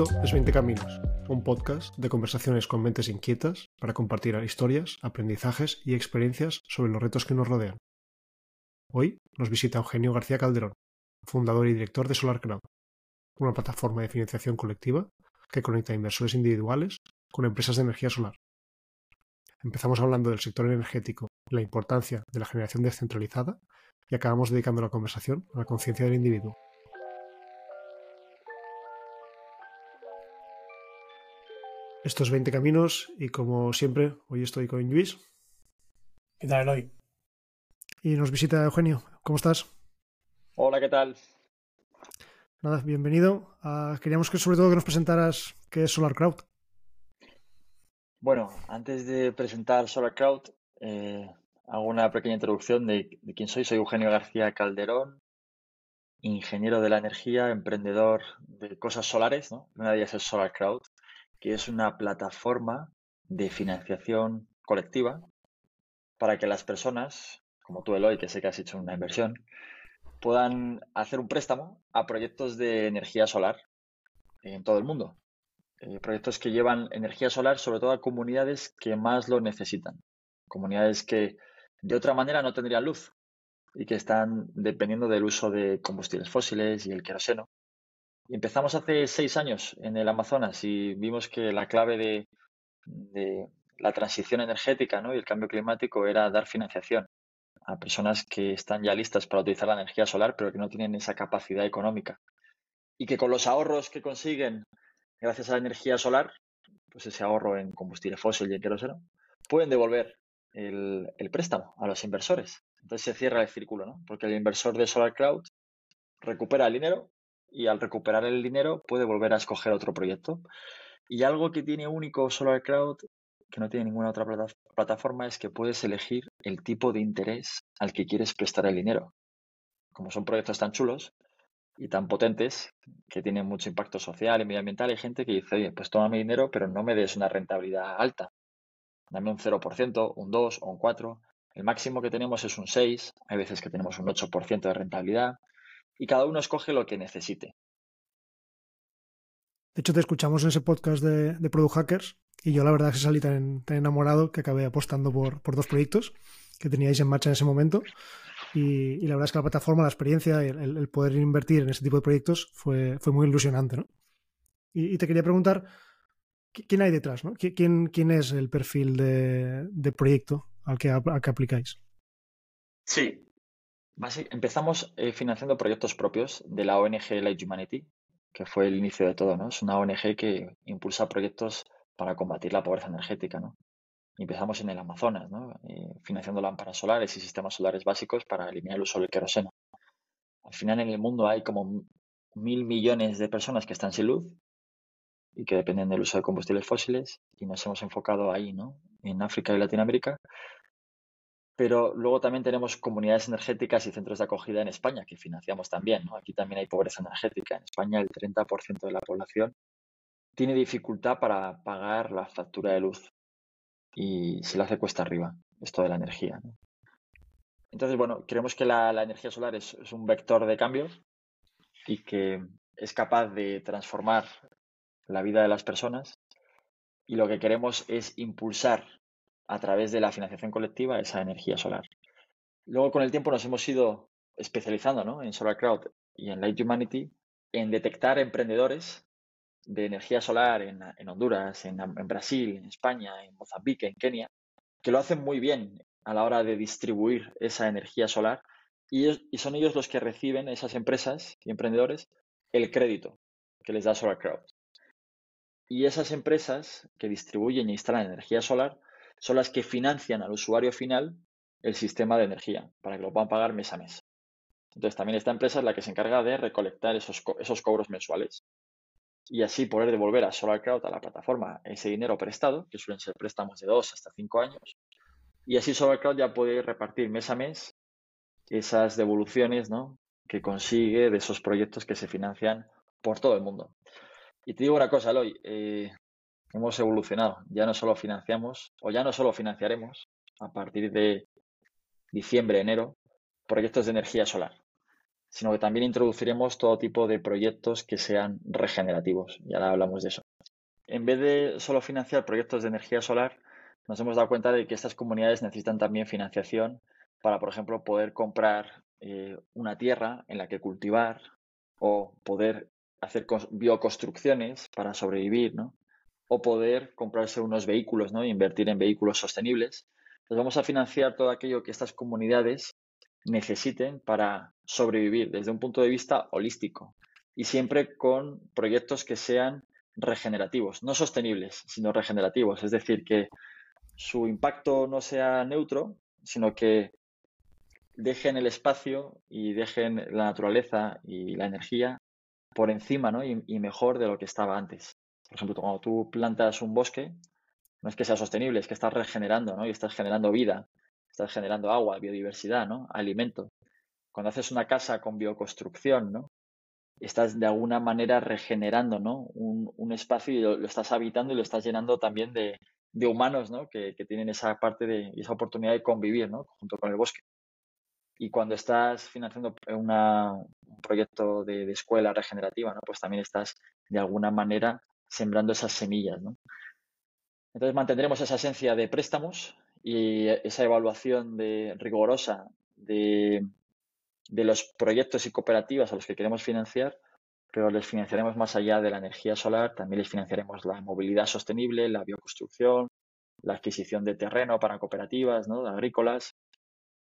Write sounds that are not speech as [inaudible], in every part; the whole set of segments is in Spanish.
Es 20 Caminos, un podcast de conversaciones con mentes inquietas para compartir historias, aprendizajes y experiencias sobre los retos que nos rodean. Hoy nos visita Eugenio García Calderón, fundador y director de SolarCrowd, una plataforma de financiación colectiva que conecta inversores individuales con empresas de energía solar. Empezamos hablando del sector energético la importancia de la generación descentralizada y acabamos dedicando la conversación a la conciencia del individuo. Estos 20 caminos y como siempre, hoy estoy con Luis. ¿Qué tal, Eloy? Y nos visita Eugenio. ¿Cómo estás? Hola, ¿qué tal? Nada, bienvenido. Ah, queríamos que sobre todo que nos presentaras qué es SolarCrowd. Bueno, antes de presentar SolarCrowd, eh, hago una pequeña introducción de, de, quién soy. Soy Eugenio García Calderón, ingeniero de la energía, emprendedor de cosas solares, ¿no? Una de ellas es SolarCrowd, que es una plataforma de financiación colectiva para que las personas, como tú Eloy, que sé que has hecho una inversión, puedan hacer un préstamo a proyectos de energía solar en todo el mundo. Eh, proyectos que llevan energía solar sobre todo a comunidades que más lo necesitan. Comunidades que de otra manera no tendrían luz y que están dependiendo del uso de combustibles fósiles y el queroseno empezamos hace seis años en el Amazonas y vimos que la clave de, la transición energética y el cambio climático era dar financiación a personas que están ya listas para utilizar la energía solar, pero que no tienen esa capacidad económica. Y que con los ahorros que consiguen gracias a la energía solar, pues ese ahorro en combustible fósil y en queroseno, pueden devolver el, el, préstamo a los inversores. Entonces se cierra el círculo, ¿no? Porque el inversor de Solar Cloud recupera el dinero y al recuperar el dinero puede volver a escoger otro proyecto. Y algo que tiene único Solar Cloud, que no tiene ninguna otra plataforma, es que puedes elegir el tipo de interés al que quieres prestar el dinero. Como son proyectos tan chulos y tan potentes, que tienen mucho impacto social y medioambiental, hay gente que dice, oye, pues toma mi dinero, pero no me des una rentabilidad alta. Dame un 0%, un 2 o un 4. El máximo que tenemos es un 6, hay veces que tenemos un 8% de rentabilidad y cada uno escoge lo que necesite. De hecho, te escuchamos en ese podcast de, de Product Hackers y yo la verdad es que salí tan, enamorado que acabé apostando por, por, dos proyectos que teníais en marcha en ese momento. Y, y la verdad es que la plataforma, la experiencia, el, el, poder invertir en ese tipo de proyectos fue, fue muy ilusionante. ¿no? Y, y, te quería preguntar, ¿quién hay detrás? ¿no? ¿Quién, quién es el perfil de, de proyecto al que, al que aplicáis? Sí, empezamos eh, financiando proyectos propios de la ONG Light Humanity, que fue el inicio de todo, ¿no? Es una ONG que impulsa proyectos para combatir la pobreza energética, ¿no? Empezamos en el Amazonas, ¿no? Eh, financiando lámparas solares y sistemas solares básicos para eliminar el uso del queroseno. Al final en el mundo hay como mil millones de personas que están sin luz y que dependen del uso de combustibles fósiles y nos hemos enfocado ahí, ¿no? En África y Latinoamérica pero luego también tenemos comunidades energéticas y centros de acogida en España que financiamos también. ¿no? Aquí también hay pobreza energética. En España el 30% de la población tiene dificultad para pagar la factura de luz y se le hace cuesta arriba esto de la energía. Entonces, bueno, creemos que la, energía solar es, un vector de cambio y que es capaz de transformar la vida de las personas y lo que queremos es impulsar a través de la financiación colectiva esa energía solar. Luego con el tiempo nos hemos ido especializando ¿no? en Solar Crowd y en Light Humanity en detectar emprendedores de energía solar en, Honduras, en, Brasil, en España, en Mozambique, en Kenia, que lo hacen muy bien a la hora de distribuir esa energía solar y son ellos los que reciben, esas empresas y emprendedores, el crédito que les da Solar Crowd. Y esas empresas que distribuyen e instalan energía solar son las que financian al usuario final el sistema de energía para que lo puedan pagar mes a mes. Entonces también esta empresa es la que se encarga de recolectar esos, esos cobros mensuales y así poder devolver a SolarCrowd, a la plataforma, ese dinero prestado, que suelen ser préstamos de dos hasta cinco años. Y así SolarCrowd ya puede repartir mes a mes esas devoluciones ¿no? que consigue de esos proyectos que se financian por todo el mundo. Y te digo una cosa, Eloy, eh, hemos evolucionado. Ya no solo financiamos, o ya no solo financiaremos a partir de diciembre, enero, proyectos de energía solar. sino que también introduciremos todo tipo de proyectos que sean regenerativos. Y ahora hablamos de eso. En vez de solo financiar proyectos de energía solar, nos hemos dado cuenta de que estas comunidades necesitan también financiación para, por ejemplo, poder comprar eh, una tierra en la que cultivar o poder hacer bioconstrucciones para sobrevivir, ¿no? O poder comprarse unos vehículos, ¿no? invertir en vehículos sostenibles. Entonces vamos a financiar todo aquello que estas comunidades necesiten para sobrevivir desde un punto de vista holístico y siempre con proyectos que sean regenerativos, no sostenibles, sino regenerativos. Es decir, que su impacto no sea neutro, sino que dejen el espacio y dejen la naturaleza y la energía por encima ¿no? y, mejor de lo que estaba antes. Por ejemplo, cuando tú plantas un bosque, no es que sea sostenible, es que estás regenerando ¿no? y estás generando vida, estás generando agua, biodiversidad, ¿no? alimento. Cuando haces una casa con bioconstrucción, ¿no? estás de alguna manera regenerando ¿no? un, espacio y lo, estás habitando y lo estás llenando también de, humanos ¿no? que, tienen esa parte de esa oportunidad de convivir ¿no? junto con el bosque. Y cuando estás financiando un proyecto de, escuela regenerativa, ¿no? pues también estás de alguna manera sembrando esas semillas. ¿no? Entonces mantendremos esa esencia de préstamos y esa evaluación de, rigurosa de, de los proyectos y cooperativas a los que queremos financiar, pero les financiaremos más allá de la energía solar, también les financiaremos la movilidad sostenible, la bioconstrucción, la adquisición de terreno para cooperativas ¿no? agrícolas,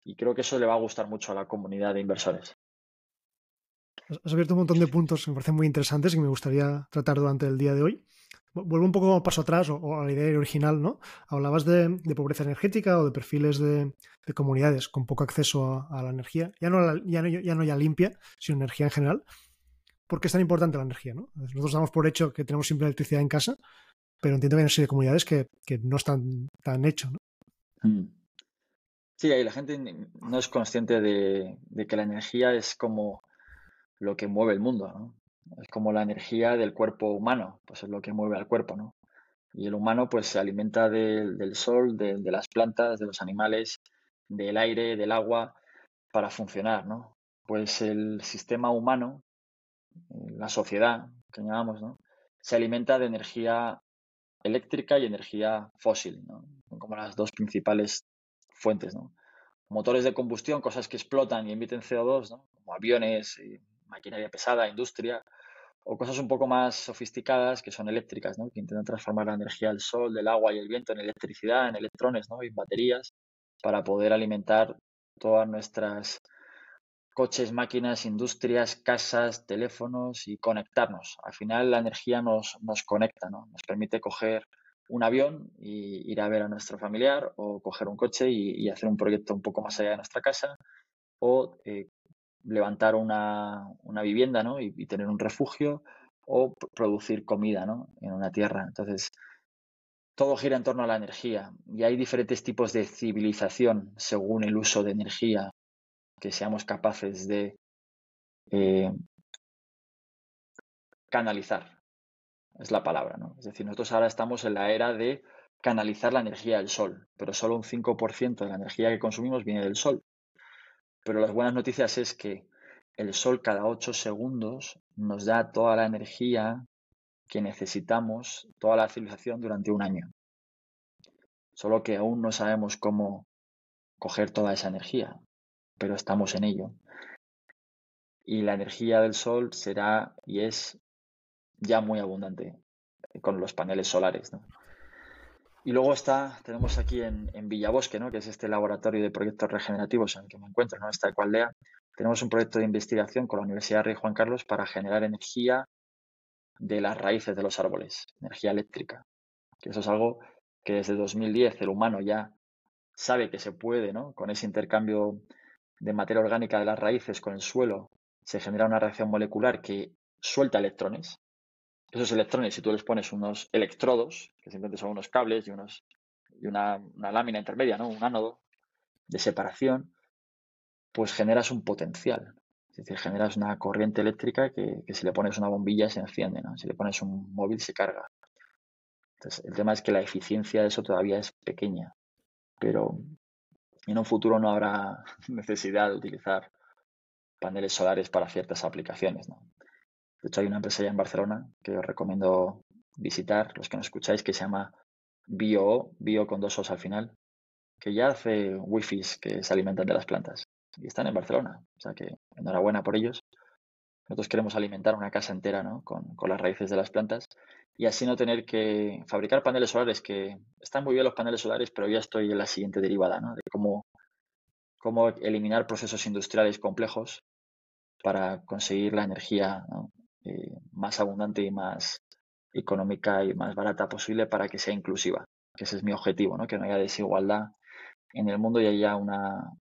y creo que eso le va a gustar mucho a la comunidad de inversores. Has abierto un montón de puntos que me parecen muy interesantes y que me gustaría tratar durante el día de hoy. Vuelvo un poco paso atrás o, a la idea original, ¿no? Hablabas de, pobreza energética o de perfiles de, comunidades con poco acceso a, la energía, ya no, ya, no, ya limpia, sino energía en general. ¿Por qué es tan importante la energía? ¿no? Nosotros damos por hecho que tenemos simple electricidad en casa, pero entiendo que hay una serie de comunidades que, no están tan hechos. ¿no? Mm. Sí, ahí la gente no es consciente de, que la energía es como lo que mueve el mundo, ¿no? Es como la energía del cuerpo humano, pues es lo que mueve al cuerpo, ¿no? Y el humano pues se alimenta del sol, de, las plantas, de los animales, del aire, del agua, para funcionar, ¿no? Pues el sistema humano, eh, la sociedad que llamamos, ¿no? Se alimenta de energía eléctrica y energía fósil, ¿no? Como las dos principales fuentes, ¿no? Motores de combustión, cosas que explotan y emiten CO2, ¿no? Como aviones, maquinaria pesada, industria, o cosas un poco más sofisticadas que son eléctricas, ¿no? Que intentan transformar la energía del sol, del agua y el viento en electricidad, en electrones, ¿no? Y baterías para poder alimentar todas nuestras coches, máquinas, industrias, casas, teléfonos y conectarnos. Al final la energía nos, nos conecta, ¿no? Nos permite coger un avión y ir a ver a nuestro familiar o coger un coche y, hacer un proyecto un poco más allá de nuestra casa o eh, levantar una, vivienda ¿no? y, tener un refugio o producir comida ¿no? en una tierra. Entonces, todo gira en torno a la energía y hay diferentes tipos de civilización según el uso de energía que seamos capaces de eh, canalizar es la palabra, ¿no? Es decir, nosotros ahora estamos en la era de canalizar la energía del sol, pero solo un 5% de la energía que consumimos viene del sol. Pero las buenas noticias es que el sol cada 8 segundos nos da toda la energía que necesitamos, toda la civilización durante un año. Solo que aún no sabemos cómo coger toda esa energía, pero estamos en ello. Y la energía del sol será y es ya muy abundante con los paneles solares. Y luego está, tenemos aquí en, en, Villabosque, ¿no? que es este laboratorio de proyectos regenerativos en el que me encuentro, ¿no? esta Ecualdea. Tenemos un proyecto de investigación con la Universidad Rey Juan Carlos para generar energía de las raíces de los árboles, energía eléctrica. Que eso es algo que desde 2010 el humano ya sabe que se puede, ¿no? Con ese intercambio de materia orgánica de las raíces con el suelo, se genera una reacción molecular que suelta electrones esos electrones, si tú les pones unos electrodos, que simplemente son unos cables y, unos, y una, lámina intermedia, ¿no? un ánodo de separación, pues generas un potencial. Es decir, generas una corriente eléctrica que, si le pones una bombilla se enciende, ¿no? si le pones un móvil se carga. Entonces, el tema es que la eficiencia de eso todavía es pequeña, pero en un futuro no habrá [laughs] necesidad de utilizar paneles solares para ciertas aplicaciones. ¿no? De hecho, hay una empresa ya en Barcelona que os recomiendo visitar, los que nos escucháis, que se llama Bio, Bio con dos os al final, que ya hace wifi que se alimentan de las plantas. Y están en Barcelona. O sea que enhorabuena por ellos. Nosotros queremos alimentar una casa entera ¿no? con, con, las raíces de las plantas y así no tener que fabricar paneles solares, que están muy bien los paneles solares, pero ya estoy en la siguiente derivada, ¿no? de cómo, cómo eliminar procesos industriales complejos para conseguir la energía eh, más abundante y más económica y más barata posible para que sea inclusiva, que ese es mi objetivo, ¿no? que no haya desigualdad en el mundo y haya una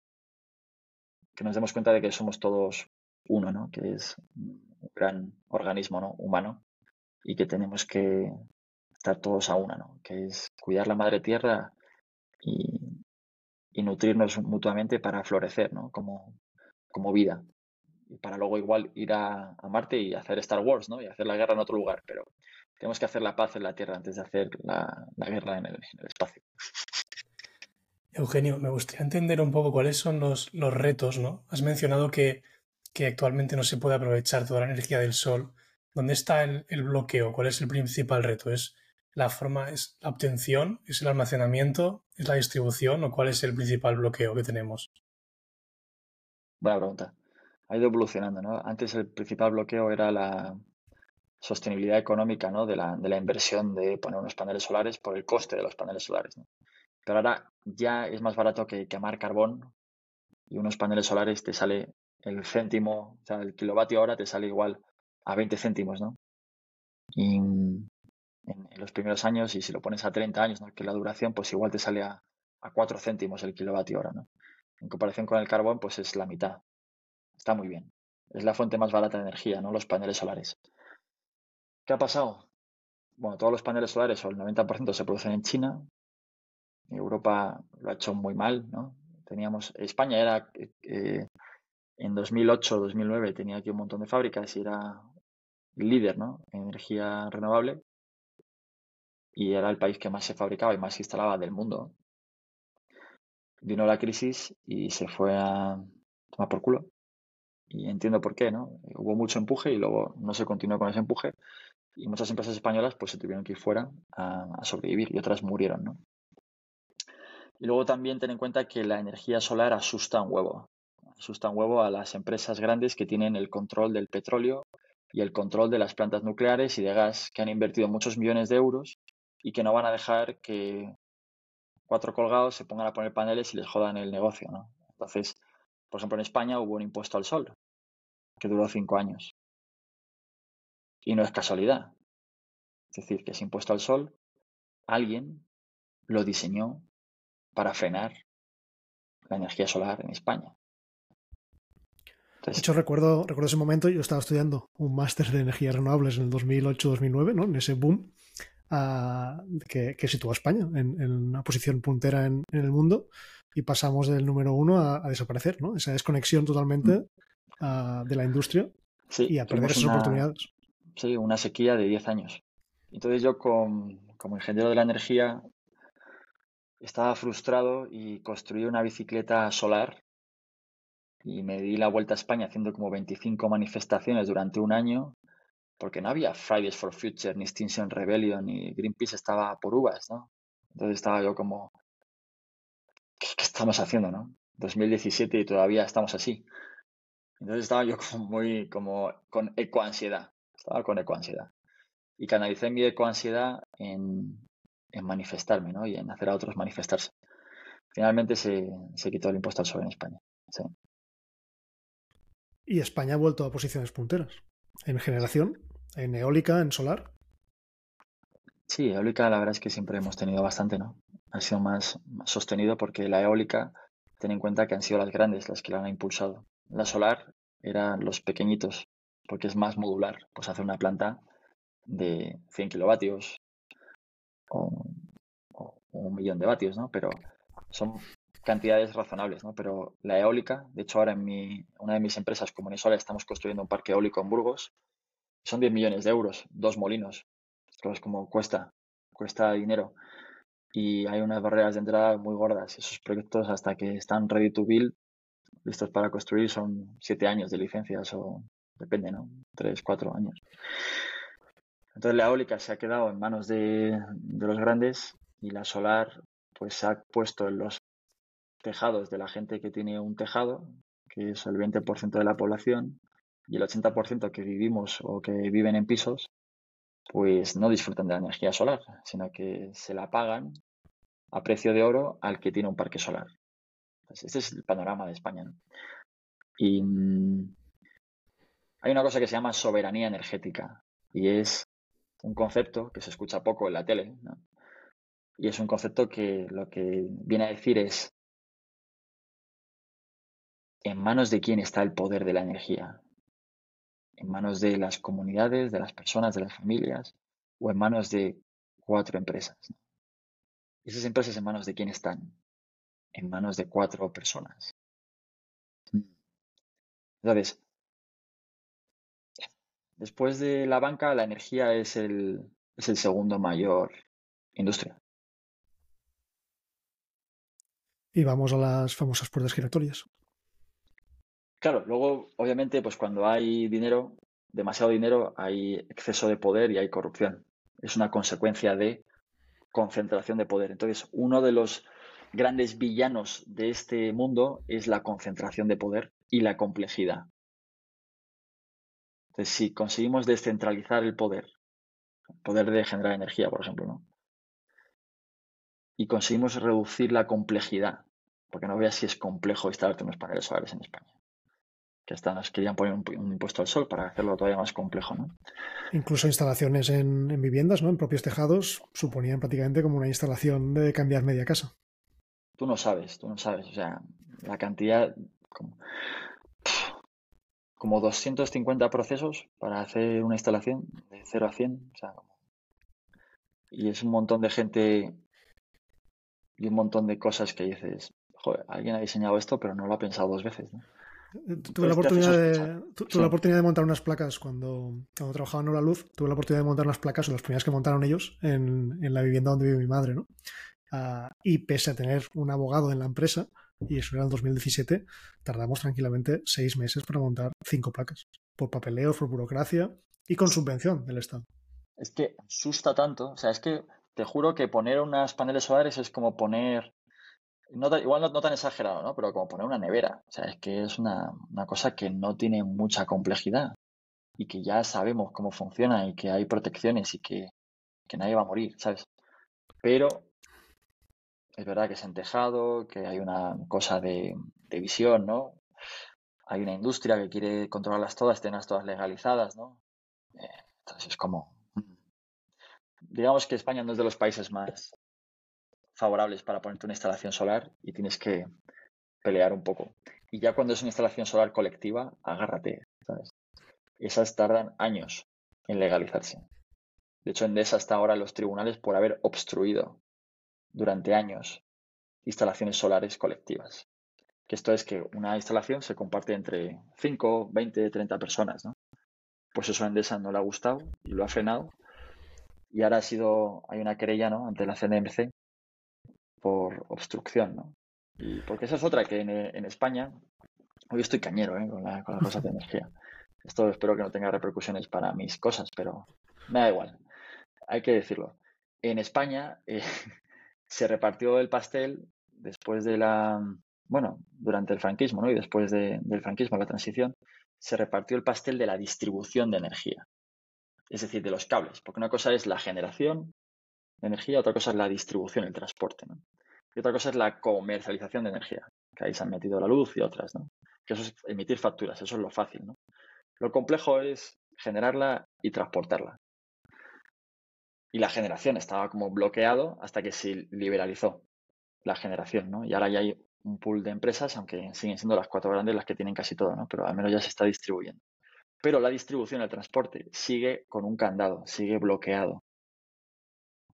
que nos demos cuenta de que somos todos uno, ¿no? que es un gran organismo ¿no? humano y que tenemos que estar todos a una, ¿no? que es cuidar la madre tierra y, nutrirnos mutuamente para florecer ¿no? como, como vida. Y para luego igual ir a, Marte y hacer Star Wars, ¿no? Y hacer la guerra en otro lugar. Pero tenemos que hacer la paz en la Tierra antes de hacer la, guerra en el, espacio. Eugenio, me gustaría entender un poco cuáles son los, los retos, ¿no? Has mencionado que, que, actualmente no se puede aprovechar toda la energía del sol. ¿Dónde está el, el, bloqueo? ¿Cuál es el principal reto? ¿Es la forma, es la obtención, es el almacenamiento, es la distribución o cuál es el principal bloqueo que tenemos? Buena pregunta. Ha ido evolucionando, ¿no? Antes el principal bloqueo era la, sostenibilidad económica ¿no? de, la, de la inversión de poner unos paneles solares por el coste de los paneles solares. ¿no? Pero ahora ya es más barato que quemar carbón y unos paneles solares te sale el céntimo, o sea, el kilovatio hora te sale igual a 20 céntimos, ¿no? Y en, los primeros años, y si lo pones a 30 años, ¿no? que la duración, pues igual te sale a, a 4 céntimos el kilovatio hora, ¿no? En comparación con el carbón, pues es la mitad. Está muy bien. Es la fuente más barata de energía, ¿no? Los paneles solares. ¿Qué ha pasado? Bueno, todos los paneles solares o el 90% se producen en China. Europa lo ha hecho muy mal, ¿no? Teníamos, España era, eh, en 2008, 2009 tenía aquí un montón de fábricas y era líder, ¿no? En energía renovable y era el país que más se fabricaba y más se instalaba del mundo. Vino la crisis y se fue a tomar por culo. Y entiendo por qué, ¿no? Hubo mucho empuje y luego no se continuó con ese empuje y muchas empresas españolas pues se tuvieron que ir fuera a, sobrevivir y otras murieron, ¿no? Y luego también ten en cuenta que la energía solar asusta un huevo. Asusta un huevo a las empresas grandes que tienen el control del petróleo y el control de las plantas nucleares y de gas, que han invertido muchos millones de euros y que no van a dejar que cuatro colgados se pongan a poner paneles y les jodan el negocio, ¿no? Entonces, por ejemplo, en España hubo un impuesto al sol que duró cinco años. Y no es casualidad. Es decir, que ese impuesto al sol, alguien lo diseñó para frenar la energía solar en España. de hecho, recuerdo, recuerdo ese momento, yo estaba estudiando un máster de energías renovables en el 2008-2009, ¿no? en ese boom ah, que, que, situó a España en, una posición puntera en, el mundo y pasamos del número uno a, desaparecer, ¿no? esa desconexión totalmente de la industria y a perder esas oportunidades sí, una sequía de 10 años. Entonces yo como ingeniero de la energía estaba frustrado y construí una bicicleta solar y me di la vuelta a España haciendo como 25 manifestaciones durante un año porque no había Fridays for Future, ni Extinction Rebellion, ni Greenpeace estaba por uvas, ¿no? Entonces estaba yo como, ¿qué, estamos haciendo, no? 2017 y todavía estamos así. Entonces estaba yo [laughs] como muy, como con ecoansiedad. Estaba con ecoansiedad. Y canalicé mi ecoansiedad en, en manifestarme, ¿no? Y en hacer a otros manifestarse. Finalmente se, se quitó el impuesto al sol en España. Y España ha vuelto a posiciones punteras. En generación, en eólica, en solar. Sí, eólica la verdad es que siempre hemos tenido bastante, ¿no? Ha sido más, más sostenido porque la eólica, ten en cuenta que han sido las grandes las que la han impulsado. La solar eran los pequeñitos porque es más modular. Pues hacer una planta de 100 kilovatios o, un millón de vatios, ¿no? Pero son cantidades razonables, ¿no? Pero la eólica, de hecho ahora en mi, una de mis empresas, como Comunisola, estamos construyendo un parque eólico en Burgos, son 10 millones de euros, dos molinos. Esto es como cuesta, cuesta dinero. Y hay unas barreras de entrada muy gordas. Esos proyectos, hasta que están ready to build, listos para construir son siete años de licencias o depende, ¿no? Tres, cuatro años. Entonces la eólica se ha quedado en manos de, de los grandes y la solar pues se ha puesto en los tejados de la gente que tiene un tejado, que es el 20% de la población, y el 80% que vivimos o que viven en pisos, pues no disfrutan de la energía solar, sino que se la pagan a precio de oro al que tiene un parque solar. Este es el panorama de España. Y mm, hay una cosa que se llama soberanía energética y es un concepto que se escucha poco en la tele. Y es un concepto que lo que viene a decir es en manos de quién está el poder de la energía en manos de las comunidades, de las personas, de las familias, o en manos de cuatro empresas. Esas empresas en manos de quién están? En manos de cuatro personas. Entonces, después de la banca, la energía es el, es el segundo mayor industria. Y vamos a las famosas puertas giratorias. Claro, luego, obviamente, pues cuando hay dinero, demasiado dinero, hay exceso de poder y hay corrupción. Es una consecuencia de concentración de poder. Entonces, uno de los grandes villanos de este mundo es la concentración de poder y la complejidad. Entonces, si conseguimos descentralizar el poder, el poder de generar energía, por ejemplo, ¿no? Y conseguimos reducir la complejidad, porque no veas si es complejo instalarte unos paneles solares en España que hasta nos querían poner un, impuesto al sol para hacerlo todavía más complejo. ¿no? Incluso instalaciones en, viviendas, ¿no? en propios tejados, suponían prácticamente como una instalación de cambiar media casa. Tú no sabes, tú no sabes. O sea, la cantidad, como, como 250 procesos para hacer una instalación de 0 a 100. O sea, y es un montón de gente y un montón de cosas que dices, joder, alguien ha diseñado esto, pero no lo ha pensado dos veces. ¿no? Tuve, la oportunidad de, la oportunidad de montar unas placas cuando, cuando trabajaba en Hora Luz. Tuve la oportunidad de montar unas placas, o las primeras que montaron ellos, en, en la vivienda donde vive mi madre. ¿no? Ah, y pese a tener un abogado en la empresa, y eso era en 2017, tardamos tranquilamente seis meses para montar cinco placas. Por papeleos, por burocracia y con subvención del Estado. Es que asusta tanto. O sea, es que te juro que poner unas paneles solares es como poner igual no, tan exagerado, ¿no? Pero como poner una nevera. O sea, es que es una, cosa que no tiene mucha complejidad y que ya sabemos cómo funciona y que hay protecciones y que, nadie va a morir, ¿sabes? Pero es verdad que es en tejado, que hay una cosa de, visión, ¿no? Hay una industria que quiere controlarlas todas, tenerlas todas legalizadas, ¿no? Eh, entonces es como... Mm. Digamos que España no es de los países más, favorables para ponerte una instalación solar y tienes que pelear un poco. Y ya cuando es una instalación solar colectiva, agárrate, ¿sabes? Esas tardan años en legalizarse. De hecho, Endesa está ahora los tribunales por haber obstruido durante años instalaciones solares colectivas. Que esto es que una instalación se comparte entre 5, 20, 30 personas, ¿no? Pues eso a Endesa no le ha gustado y lo ha frenado. Y ahora ha sido, hay una querella, ¿no? Ante la CNMC por obstrucción, ¿no? Y porque esa es otra que en, España, hoy estoy cañero ¿eh? con, la, con las cosas de energía. Esto espero que no tenga repercusiones para mis cosas, pero me da igual. Hay que decirlo. En España eh, se repartió el pastel después de la, bueno, durante el franquismo, ¿no? Y después del franquismo, la transición, se repartió el pastel de la distribución de energía. Es decir, de los cables. Porque una cosa es la generación de energía, otra cosa es la distribución, el transporte. ¿no? Y otra cosa es la comercialización de energía, que ahí se han metido la luz y otras, ¿no? Que eso es emitir facturas, eso es lo fácil, ¿no? Lo complejo es generarla y transportarla. Y la generación estaba como bloqueado hasta que se liberalizó la generación, ¿no? Y ahora ya hay un pool de empresas, aunque siguen siendo las cuatro grandes las que tienen casi todo, ¿no? Pero al menos ya se está distribuyendo. Pero la distribución, el transporte, sigue con un candado, sigue bloqueado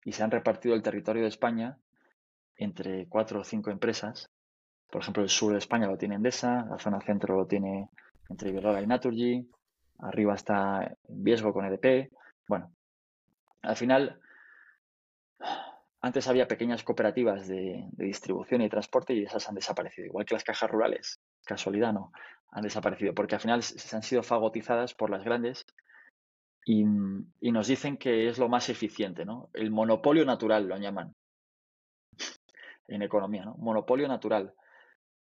y se han repartido el territorio de España entre cuatro o cinco empresas. Por ejemplo, el sur de España lo tiene Endesa, la zona centro lo tiene entre Iberdrola y Naturgy, arriba está Viesgo con EDP. Bueno, al final antes había pequeñas cooperativas de, distribución y transporte y esas han desaparecido, igual que las cajas rurales, casualidad no, han desaparecido, porque al final se han sido fagotizadas por las grandes y, y nos dicen que es lo más eficiente, ¿no? El monopolio natural lo llaman en economía, ¿no? Monopolio natural.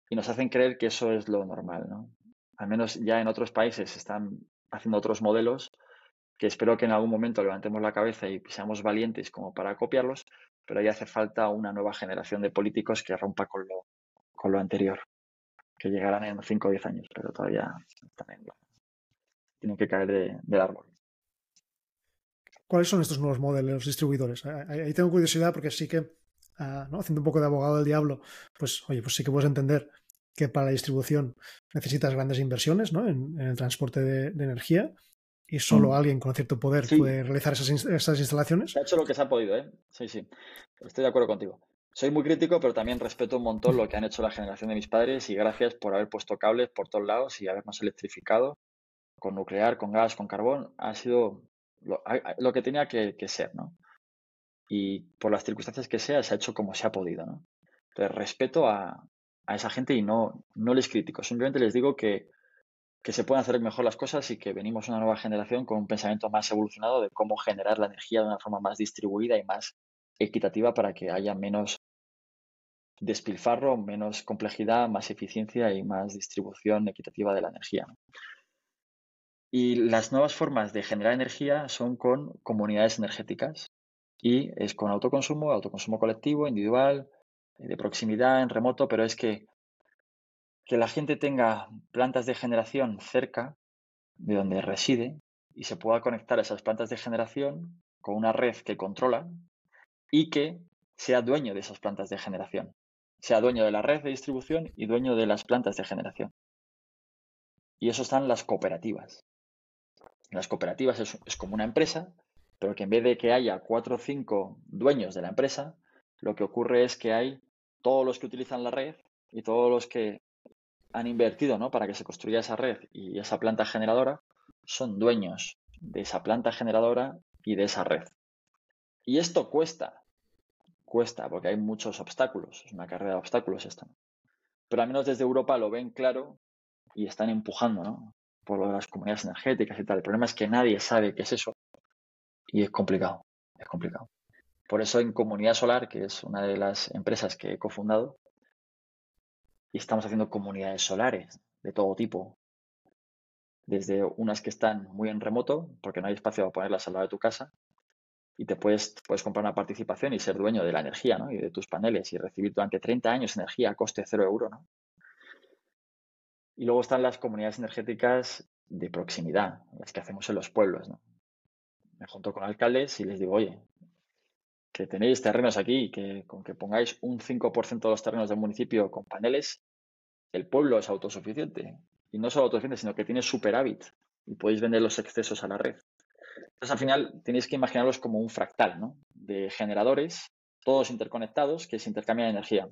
Y nos hacen creer que eso es lo normal, ¿no? Al menos ya en otros países están haciendo otros modelos que espero que en algún momento levantemos la cabeza y seamos valientes como para copiarlos, pero ahí hace falta una nueva generación de políticos que rompa con lo, con lo anterior, que llegarán en 5 o 10 años, pero todavía tienen que caer del árbol. ¿Cuáles son estos nuevos modelos distribuidores? Ahí tengo curiosidad porque sí que, ah, haciendo un poco de abogado del diablo, pues oye, pues sí que puedes entender que para la distribución necesitas grandes inversiones ¿no? en, el transporte de, energía y solo mm. alguien con cierto poder puede realizar esas, esas, instalaciones. Se ha hecho lo que se ha podido, ¿eh? Sí, sí. Estoy de acuerdo contigo. Soy muy crítico, pero también respeto un montón lo que han hecho la generación de mis padres y gracias por haber puesto cables por todos lados y habernos electrificado con nuclear, con gas, con carbón. Ha sido lo, que tenía que, ser, ¿no? Y por las circunstancias que sea, se ha hecho como se ha podido, ¿no? Entonces, respeto a, esa gente y no, no les critico. Simplemente les digo que, que se pueden hacer mejor las cosas y que venimos una nueva generación con un pensamiento más evolucionado de cómo generar la energía de una forma más distribuida y más equitativa para que haya menos despilfarro, menos complejidad, más eficiencia y más distribución equitativa de la energía. Y las nuevas formas de generar energía son con comunidades energéticas y es con autoconsumo, autoconsumo colectivo, individual, de proximidad, en remoto, pero es que que la gente tenga plantas de generación cerca de donde reside y se pueda conectar a esas plantas de generación con una red que controla y que sea dueño de esas plantas de generación, sea dueño de la red de distribución y dueño de las plantas de generación. Y eso están las cooperativas. Las cooperativas es, como una empresa, pero que en vez de que haya cuatro o cinco dueños de la empresa, lo que ocurre es que hay todos los que utilizan la red y todos los que han invertido ¿no? para que se construya esa red y esa planta generadora son dueños de esa planta generadora y de esa red. Y esto cuesta, cuesta, porque hay muchos obstáculos, es una carrera de obstáculos esta. Pero al menos desde Europa lo ven claro y están empujando, ¿no? por las comunidades energéticas y tal. El problema es que nadie sabe qué es eso y es complicado, es complicado. Por eso en Comunidad Solar, que es una de las empresas que he cofundado, y estamos haciendo comunidades solares de todo tipo, desde unas que están muy en remoto, porque no hay espacio para ponerlas al lado de tu casa, y te puedes, puedes comprar una participación y ser dueño de la energía ¿no? y de tus paneles y recibir durante 30 años energía a coste cero euro. ¿no? Y luego están las comunidades energéticas de proximidad, las que hacemos en los pueblos. ¿no? Me junto con alcaldes y les digo, oye, que tenéis terrenos aquí que con que pongáis un 5% de los terrenos del municipio con paneles, el pueblo es autosuficiente. Y no solo autosuficiente, sino que tiene superávit y podéis vender los excesos a la red. Entonces, al final, tenéis que imaginarlos como un fractal, ¿no? De generadores, todos interconectados, que se intercambian energía.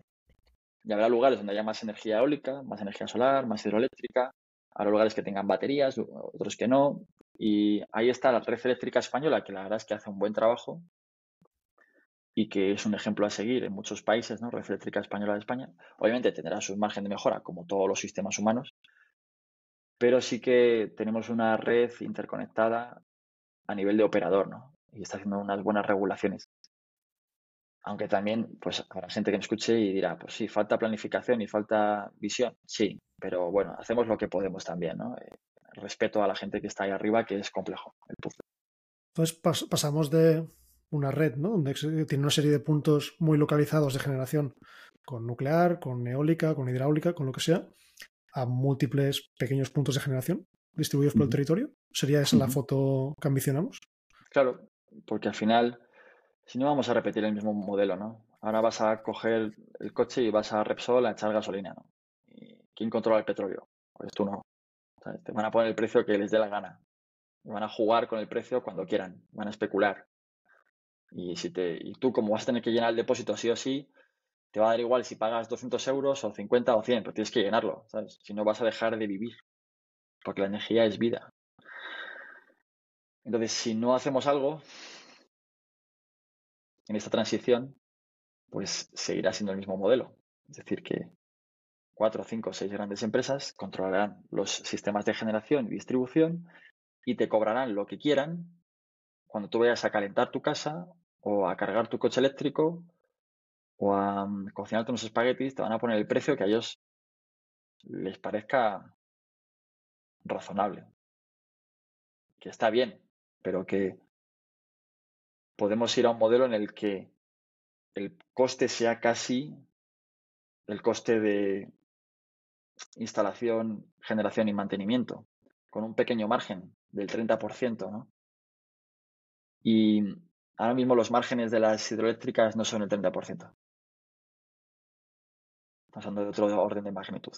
Y habrá lugares donde haya más energía eólica, más energía solar, más hidroeléctrica. Habrá lugares que tengan baterías, otros que no. Y ahí está la red eléctrica española, que la verdad es que hace un buen trabajo y que es un ejemplo a seguir en muchos países, ¿no? Red eléctrica española de España. Obviamente tendrá su margen de mejora, como todos los sistemas humanos, pero sí que tenemos una red interconectada a nivel de operador, ¿no? Y está haciendo unas buenas regulaciones. Aunque también, pues habrá gente que me escuche y dirá, pues sí, falta planificación y falta visión. Sí, pero bueno, hacemos lo que podemos también, ¿no? Eh, respeto a la gente que está ahí arriba, que es complejo el Entonces pasamos de una red, ¿no? Donde tiene una serie de puntos muy localizados de generación con nuclear, con eólica, con hidráulica, con lo que sea, a múltiples pequeños puntos de generación distribuidos por el territorio. ¿Sería esa la foto que ambicionamos? Claro, porque al final si no vamos a repetir el mismo modelo, ¿no? Ahora vas a coger el coche y vas a Repsol a echar gasolina, ¿no? ¿Y ¿Quién controla el petróleo? Pues tú no. te van a poner el precio que les dé la gana. Y van a jugar con el precio cuando quieran. Van a especular. Y, si te, y tú, como vas a tener que llenar el depósito sí o sí, te va a dar igual si pagas 200 euros o 50 o 100, pero tienes que llenarlo, ¿sabes? Si no vas a dejar de vivir. Porque la energía es vida. Entonces, si no hacemos algo, en esta transición, pues seguirá siendo el mismo modelo. Es decir, que cuatro, cinco, seis grandes empresas controlarán los sistemas de generación y distribución y te cobrarán lo que quieran cuando tú vayas a calentar tu casa o a cargar tu coche eléctrico o a mm, cocinarte unos espaguetis, te van a poner el precio que a ellos les parezca razonable. Que está bien, pero que podemos ir a un modelo en el que el coste sea casi el coste de instalación, generación y mantenimiento, con un pequeño margen del 30%, ¿no? Y ahora mismo los márgenes de las hidroeléctricas no son el 30%. Pasando de otro orden de magnitud.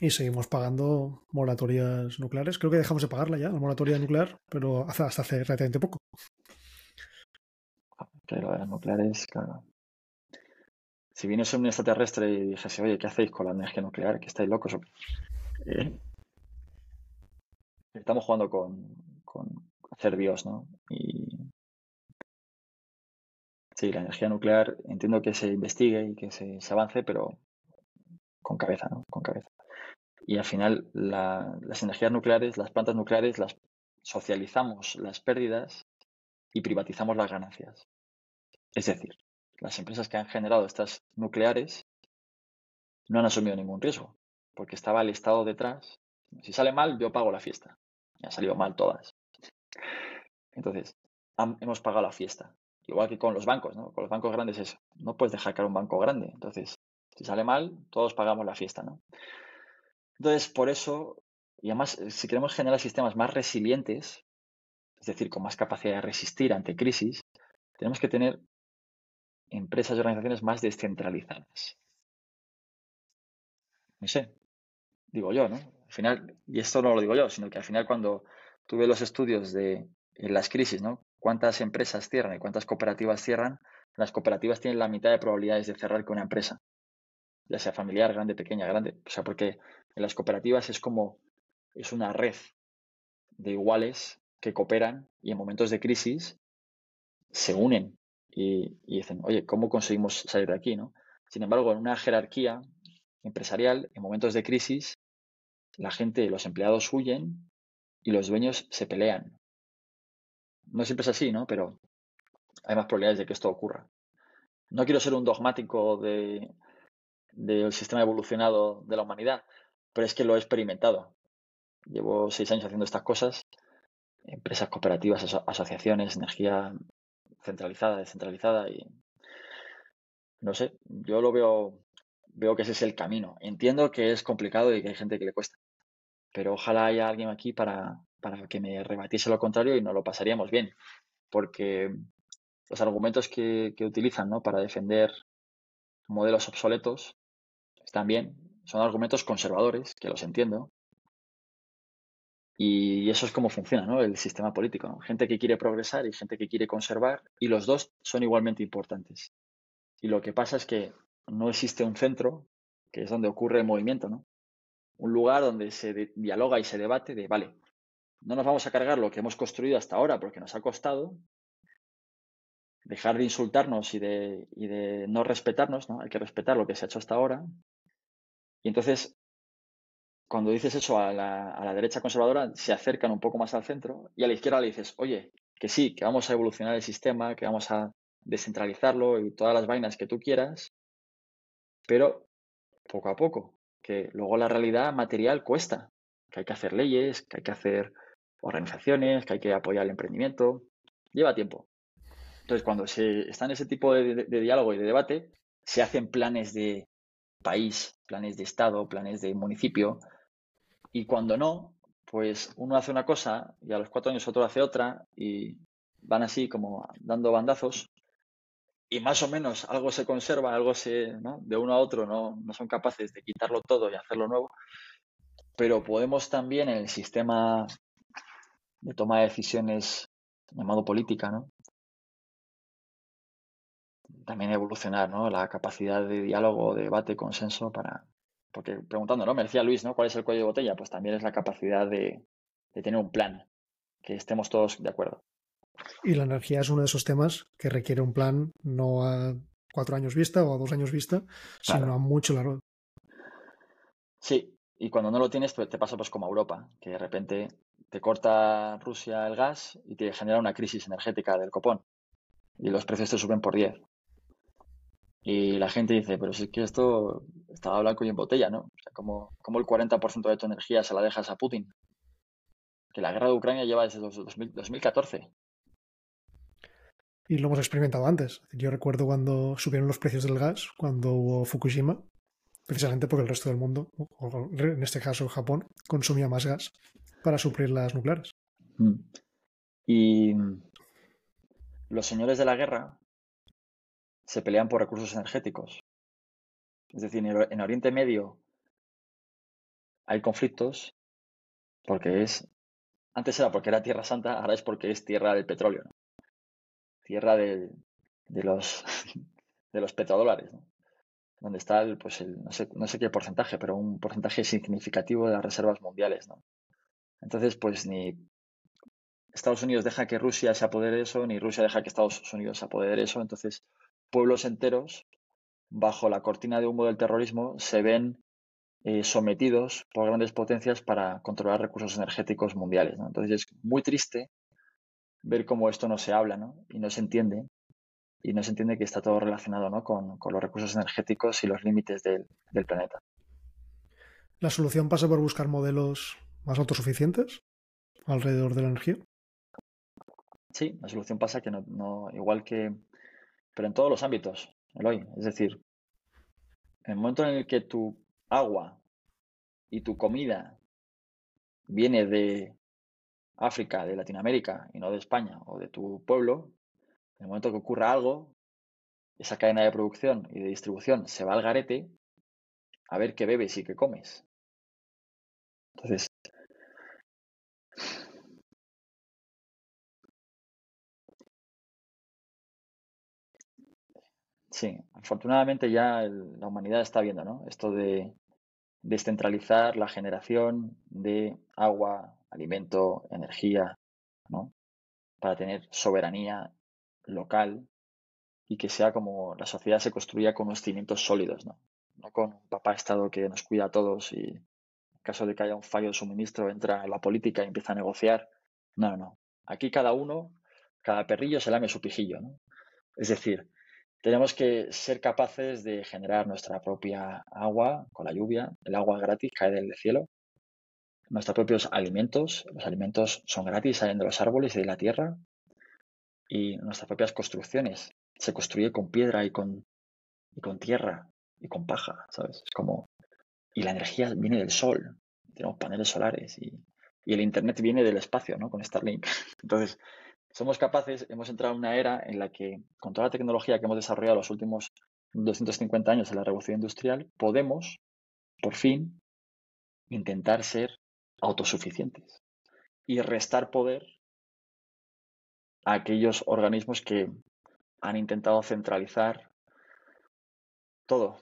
Y seguimos pagando moratorias nucleares. Creo que dejamos de pagarla ya, la moratoria nuclear, pero hasta hace relativamente poco. Claro, las nucleares, claro. Si viniese un extraterrestre y dijese, oye, ¿qué hacéis con la energía nuclear? ¿Que estáis locos? Eh, estamos jugando con, con hacer Dios, ¿no? Y sí, la energía nuclear entiendo que se investigue y que se, avance, pero con cabeza, ¿no? Con cabeza. Y al final las energías nucleares, las plantas nucleares, las socializamos las pérdidas y privatizamos las ganancias. Es decir, las empresas que han generado estas nucleares no han asumido ningún riesgo, porque estaba el Estado detrás. Si sale mal, yo pago la fiesta. Y han salido mal todas. Entonces, hemos pagado la fiesta. Igual que con los bancos, ¿no? Con los bancos grandes es, no puedes dejar caer un banco grande. Entonces, si sale mal, todos pagamos la fiesta, ¿no? Entonces, por eso, y además, si queremos generar sistemas más resilientes, es decir, con más capacidad de resistir ante crisis, tenemos que tener empresas y organizaciones más descentralizadas. No sé, digo yo, ¿no? Al final, y esto no lo digo yo, sino que al final cuando tuve los estudios de las crisis, ¿no? Cuántas empresas cierran y cuántas cooperativas cierran, las cooperativas tienen la mitad de probabilidades de cerrar que una empresa, ya sea familiar, grande, pequeña, grande. O sea, porque en las cooperativas es como, es una red de iguales que cooperan y en momentos de crisis se unen y, dicen, oye, ¿cómo conseguimos salir de aquí? ¿no? Sin embargo, en una jerarquía empresarial, en momentos de crisis, la gente, los empleados huyen y los dueños se pelean. No siempre es así, ¿no? Pero hay más probabilidades de que esto ocurra. No quiero ser un dogmático de, del sistema evolucionado de la humanidad, pero es que lo he experimentado. Llevo seis años haciendo estas cosas, empresas cooperativas, asociaciones, energía centralizada, descentralizada y no sé, yo lo veo, veo que ese es el camino. Entiendo que es complicado y que hay gente que le cuesta, pero ojalá haya alguien aquí para, para que me rebatiese lo contrario y nos lo pasaríamos bien, porque los argumentos que, que utilizan ¿no? para defender modelos obsoletos están bien, son argumentos conservadores, que los entiendo, y eso es como funciona ¿no? el sistema político. Gente que quiere progresar y gente que quiere conservar, y los dos son igualmente importantes. Y lo que pasa es que no existe un centro, que es donde ocurre el movimiento, ¿no? Un lugar donde se dialoga y se debate de, vale, no nos vamos a cargar lo que hemos construido hasta ahora porque nos ha costado, dejar de insultarnos y de, y de no respetarnos, ¿no? Hay que respetar lo que se ha hecho hasta ahora. Y entonces cuando dices eso a la, derecha conservadora, se acercan un poco más al centro y a la izquierda le dices, oye, que sí, que vamos a evolucionar el sistema, que vamos a descentralizarlo y todas las vainas que tú quieras, pero poco a poco, que luego la realidad material cuesta, que hay que hacer leyes, que hay que hacer organizaciones, que hay que apoyar el emprendimiento, lleva tiempo. Entonces, cuando se está en ese tipo de diálogo y de debate, se hacen planes de país, planes de Estado, planes de municipio, y cuando no, pues uno hace una cosa y a los cuatro años otro hace otra y van así como dando bandazos y más o menos algo se conserva, algo se, ¿no? De uno a otro no, no son capaces de quitarlo todo y hacerlo nuevo, pero podemos también en el sistema de toma de decisiones llamado política, ¿no? También evolucionar, ¿no? La capacidad de diálogo, de debate, consenso para, porque preguntando, ¿no? Me decía Luis, ¿no? ¿Cuál es el cuello de botella? Pues también es la capacidad de, tener un plan, que estemos todos de acuerdo. Y la energía es uno de esos temas que requiere un plan no a cuatro años vista o a dos años vista, sino a mucho largo. Sí, y cuando no lo tienes pues, te pasa pues como a Europa, que de repente te corta Rusia el gas y te genera una crisis energética del copón y los precios te suben por 10. Y la gente dice, pero si es que esto estaba blanco y en botella, ¿no? O sea, como, como el 40% de tu energía se la dejas a Putin. Que la guerra de Ucrania lleva desde 2014. Y lo hemos experimentado antes. Yo recuerdo cuando subieron los precios del gas, cuando hubo Fukushima, precisamente porque el resto del mundo, o en este caso Japón, consumía más gas para suplir las nucleares. Mm. Y los señores de la guerra se pelean por recursos energéticos. Es decir, en Oriente Medio hay conflictos porque es, antes era porque era Tierra Santa, ahora es porque es tierra del petróleo, tierra de, los, [laughs] de los petrodólares, donde está el, pues el, no, sé, no sé qué porcentaje, pero un porcentaje significativo de las reservas mundiales. ¿no? Entonces, pues ni Estados Unidos deja que Rusia se apodere de eso, ni Rusia deja que Estados Unidos se apodere de eso. Entonces, pueblos enteros, bajo la cortina de humo del terrorismo, se ven eh, sometidos por grandes potencias para controlar recursos energéticos mundiales. Entonces, es muy triste ver cómo esto no se habla ¿no? y no se entiende. Y no se entiende que está todo relacionado ¿no? con, los recursos energéticos y los límites del, planeta. ¿La solución pasa por buscar modelos más autosuficientes alrededor de la energía? Sí, la solución pasa que no, igual que, pero en todos los ámbitos, Eloy. Es decir, en el momento en el que tu agua y tu comida viene de África, de Latinoamérica y no de España o de tu pueblo, en el momento que ocurra algo, esa cadena de producción y de distribución se va al garete a ver qué bebes y qué comes. Entonces, Sí, afortunadamente ya la humanidad está viendo, ¿no? Esto de descentralizar la generación de agua, alimento, energía, ¿no? Para tener soberanía local y que sea como la sociedad se construya con unos cimientos sólidos, ¿no? No con un papá Estado que nos cuida a todos y en caso de que haya un fallo de suministro entra en la política y empieza a negociar. No, no, no. Aquí cada uno, cada perrillo se lame su pijillo, ¿no? Es decir, tenemos que ser capaces de generar nuestra propia agua con la lluvia. El agua gratis cae del cielo. Nuestros propios alimentos. Los alimentos son gratis, salen de los árboles y de la tierra. Y nuestras propias construcciones. Se construye con piedra y con, y con tierra y con paja, ¿sabes? Es como... Y la energía viene del sol. Tenemos paneles solares y, y el Internet viene del espacio, ¿no? Con Starlink. [laughs] Entonces, somos capaces, hemos entrado en una era en la que, con toda la tecnología que hemos desarrollado los últimos 250 años de la revolución industrial, podemos, por fin, intentar ser autosuficientes y restar poder a aquellos organismos que han intentado centralizar todo,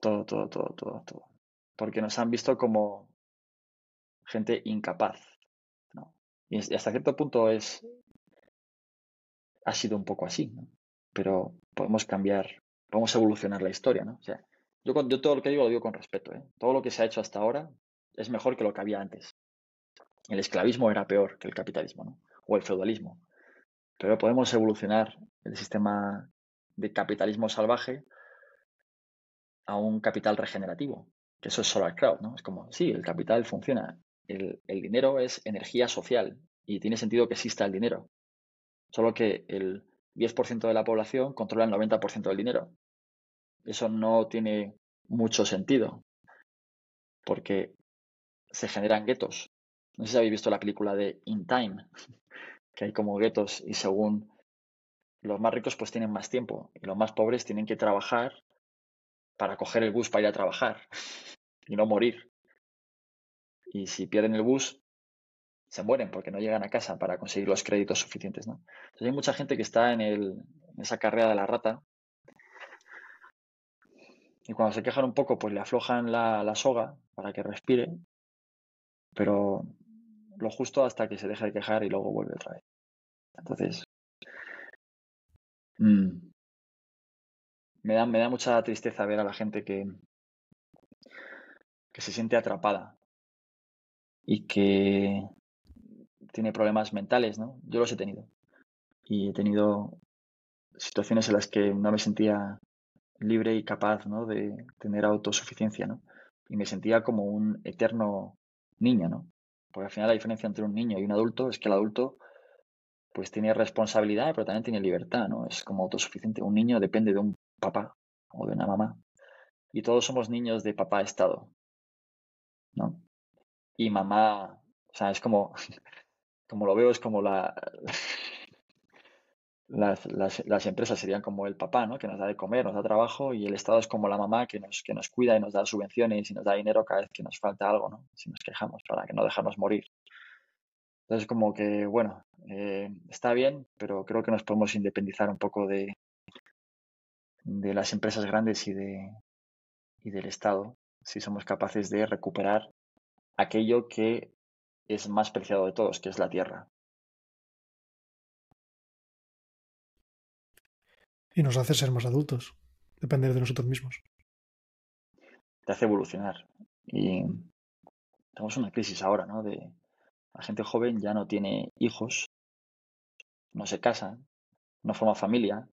todo, todo, todo, todo, todo, porque nos han visto como gente incapaz. Y hasta cierto punto es ha sido un poco así, ¿no? Pero podemos cambiar, podemos evolucionar la historia, ¿no? O sea, yo, yo todo lo que digo lo digo con respeto, ¿eh? Todo lo que se ha hecho hasta ahora es mejor que lo que había antes. El esclavismo era peor que el capitalismo, ¿no? O el feudalismo. Pero podemos evolucionar el sistema de capitalismo salvaje a un capital regenerativo, que eso es solar crowd, ¿no? Es como, sí, el capital funciona, el, el dinero es energía social y tiene sentido que exista el dinero, Solo que el 10% de la población controla el 90% del dinero. Eso no tiene mucho sentido, porque se generan guetos. No sé si habéis visto la película de In Time, que hay como guetos y según los más ricos pues tienen más tiempo y los más pobres tienen que trabajar para coger el bus para ir a trabajar [laughs] y no morir. Y si pierden el bus, se mueren porque no llegan a casa para conseguir los créditos suficientes. ¿no? Entonces hay mucha gente que está en, el, en esa carrera de la rata y cuando se quejan un poco, pues le aflojan la, la, soga para que respire, pero lo justo hasta que se deje de quejar y luego vuelve otra vez. Entonces, mm, me, da, me da mucha tristeza ver a la gente que, que se siente atrapada y que tiene problemas mentales, ¿no? Yo los he tenido. Y he tenido situaciones en las que no me sentía libre y capaz, ¿no? De tener autosuficiencia, ¿no? Y me sentía como un eterno niño, ¿no? Porque al final la diferencia entre un niño y un adulto es que el adulto pues tiene responsabilidad, pero también tiene libertad, ¿no? Es como autosuficiente. Un niño depende de un papá o de una mamá. Y todos somos niños de papá Estado, ¿no? Y mamá, o sea, es como, [laughs] como lo veo, es como la, [laughs] las, las, las, empresas serían como el papá, ¿no? Que nos da de comer, nos da trabajo, y el Estado es como la mamá que nos, que nos cuida y nos da subvenciones y nos da dinero cada vez que nos falta algo, ¿no? Si nos quejamos, para que no dejarnos morir. Entonces, como que, bueno, eh, está bien, pero creo que nos podemos independizar un poco de, de las empresas grandes y, de, y del Estado si somos capaces de recuperar aquello que es más preciado de todos, que es la tierra. Y nos hace ser más adultos, depender de nosotros mismos. Te hace evolucionar. Y tenemos una crisis ahora, ¿no? De la gente joven ya no tiene hijos, no se casa, no forma familia,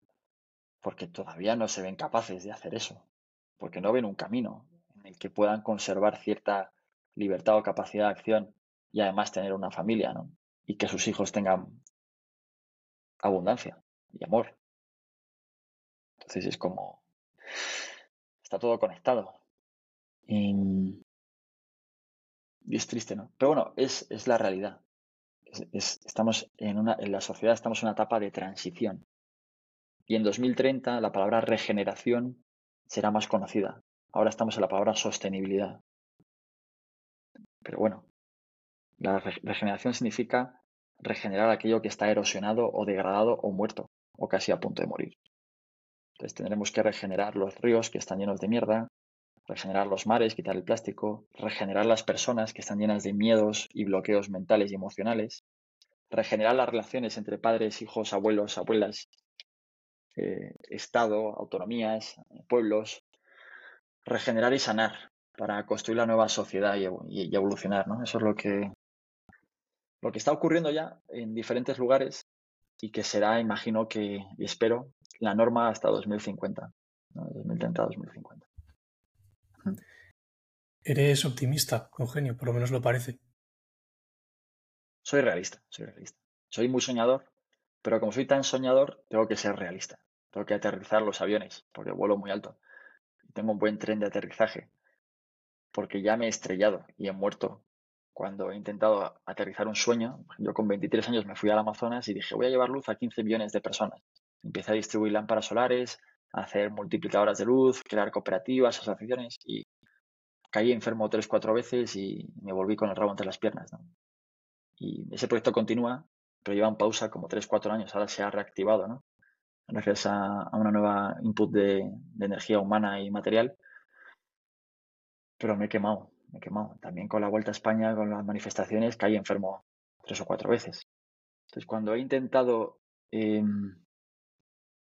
porque todavía no se ven capaces de hacer eso, porque no ven un camino en el que puedan conservar cierta libertad o capacidad de acción y además tener una familia, ¿no? Y que sus hijos tengan abundancia y amor. Entonces es como... Está todo conectado. Y, es triste, ¿no? Pero bueno, es, es la realidad. estamos en, una, en la sociedad estamos en una etapa de transición. Y en 2030 la palabra regeneración será más conocida. Ahora estamos en la palabra sostenibilidad. Pero bueno, la regeneración significa regenerar aquello que está erosionado o degradado o muerto o casi a punto de morir. Entonces tendremos que regenerar los ríos que están llenos de mierda, regenerar los mares, quitar el plástico, regenerar las personas que están llenas de miedos y bloqueos mentales y emocionales, regenerar las relaciones entre padres, hijos, abuelos, abuelas, eh, Estado, autonomías, pueblos, regenerar y sanar para construir la nueva sociedad y, evolucionar. ¿no? Eso es lo que, lo que está ocurriendo ya en diferentes lugares y que será, imagino que, y espero, la norma hasta 2050, ¿no? 2030-2050. Eres optimista, Eugenio, por lo menos lo parece. Soy realista, soy realista. Soy muy soñador, pero como soy tan soñador, tengo que ser realista. Tengo que aterrizar los aviones, porque vuelo muy alto. Tengo un buen tren de aterrizaje, porque ya me he estrellado y he muerto cuando he intentado aterrizar un sueño, yo con 23 años me fui al Amazonas y dije, voy a llevar luz a 15 millones de personas. Empecé a distribuir lámparas solares, a hacer multiplicadoras de luz, crear cooperativas, asociaciones y caí enfermo tres, cuatro veces y me volví con el rabo entre las piernas. Y ese proyecto continúa, pero lleva en pausa como tres, cuatro años. Ahora se ha reactivado, ¿no? Gracias a, una nueva input de, de energía humana y material. Pero me he quemado, me he quemado. También con la Vuelta a España, con las manifestaciones, caí enfermo tres o cuatro veces. Entonces, cuando he intentado em,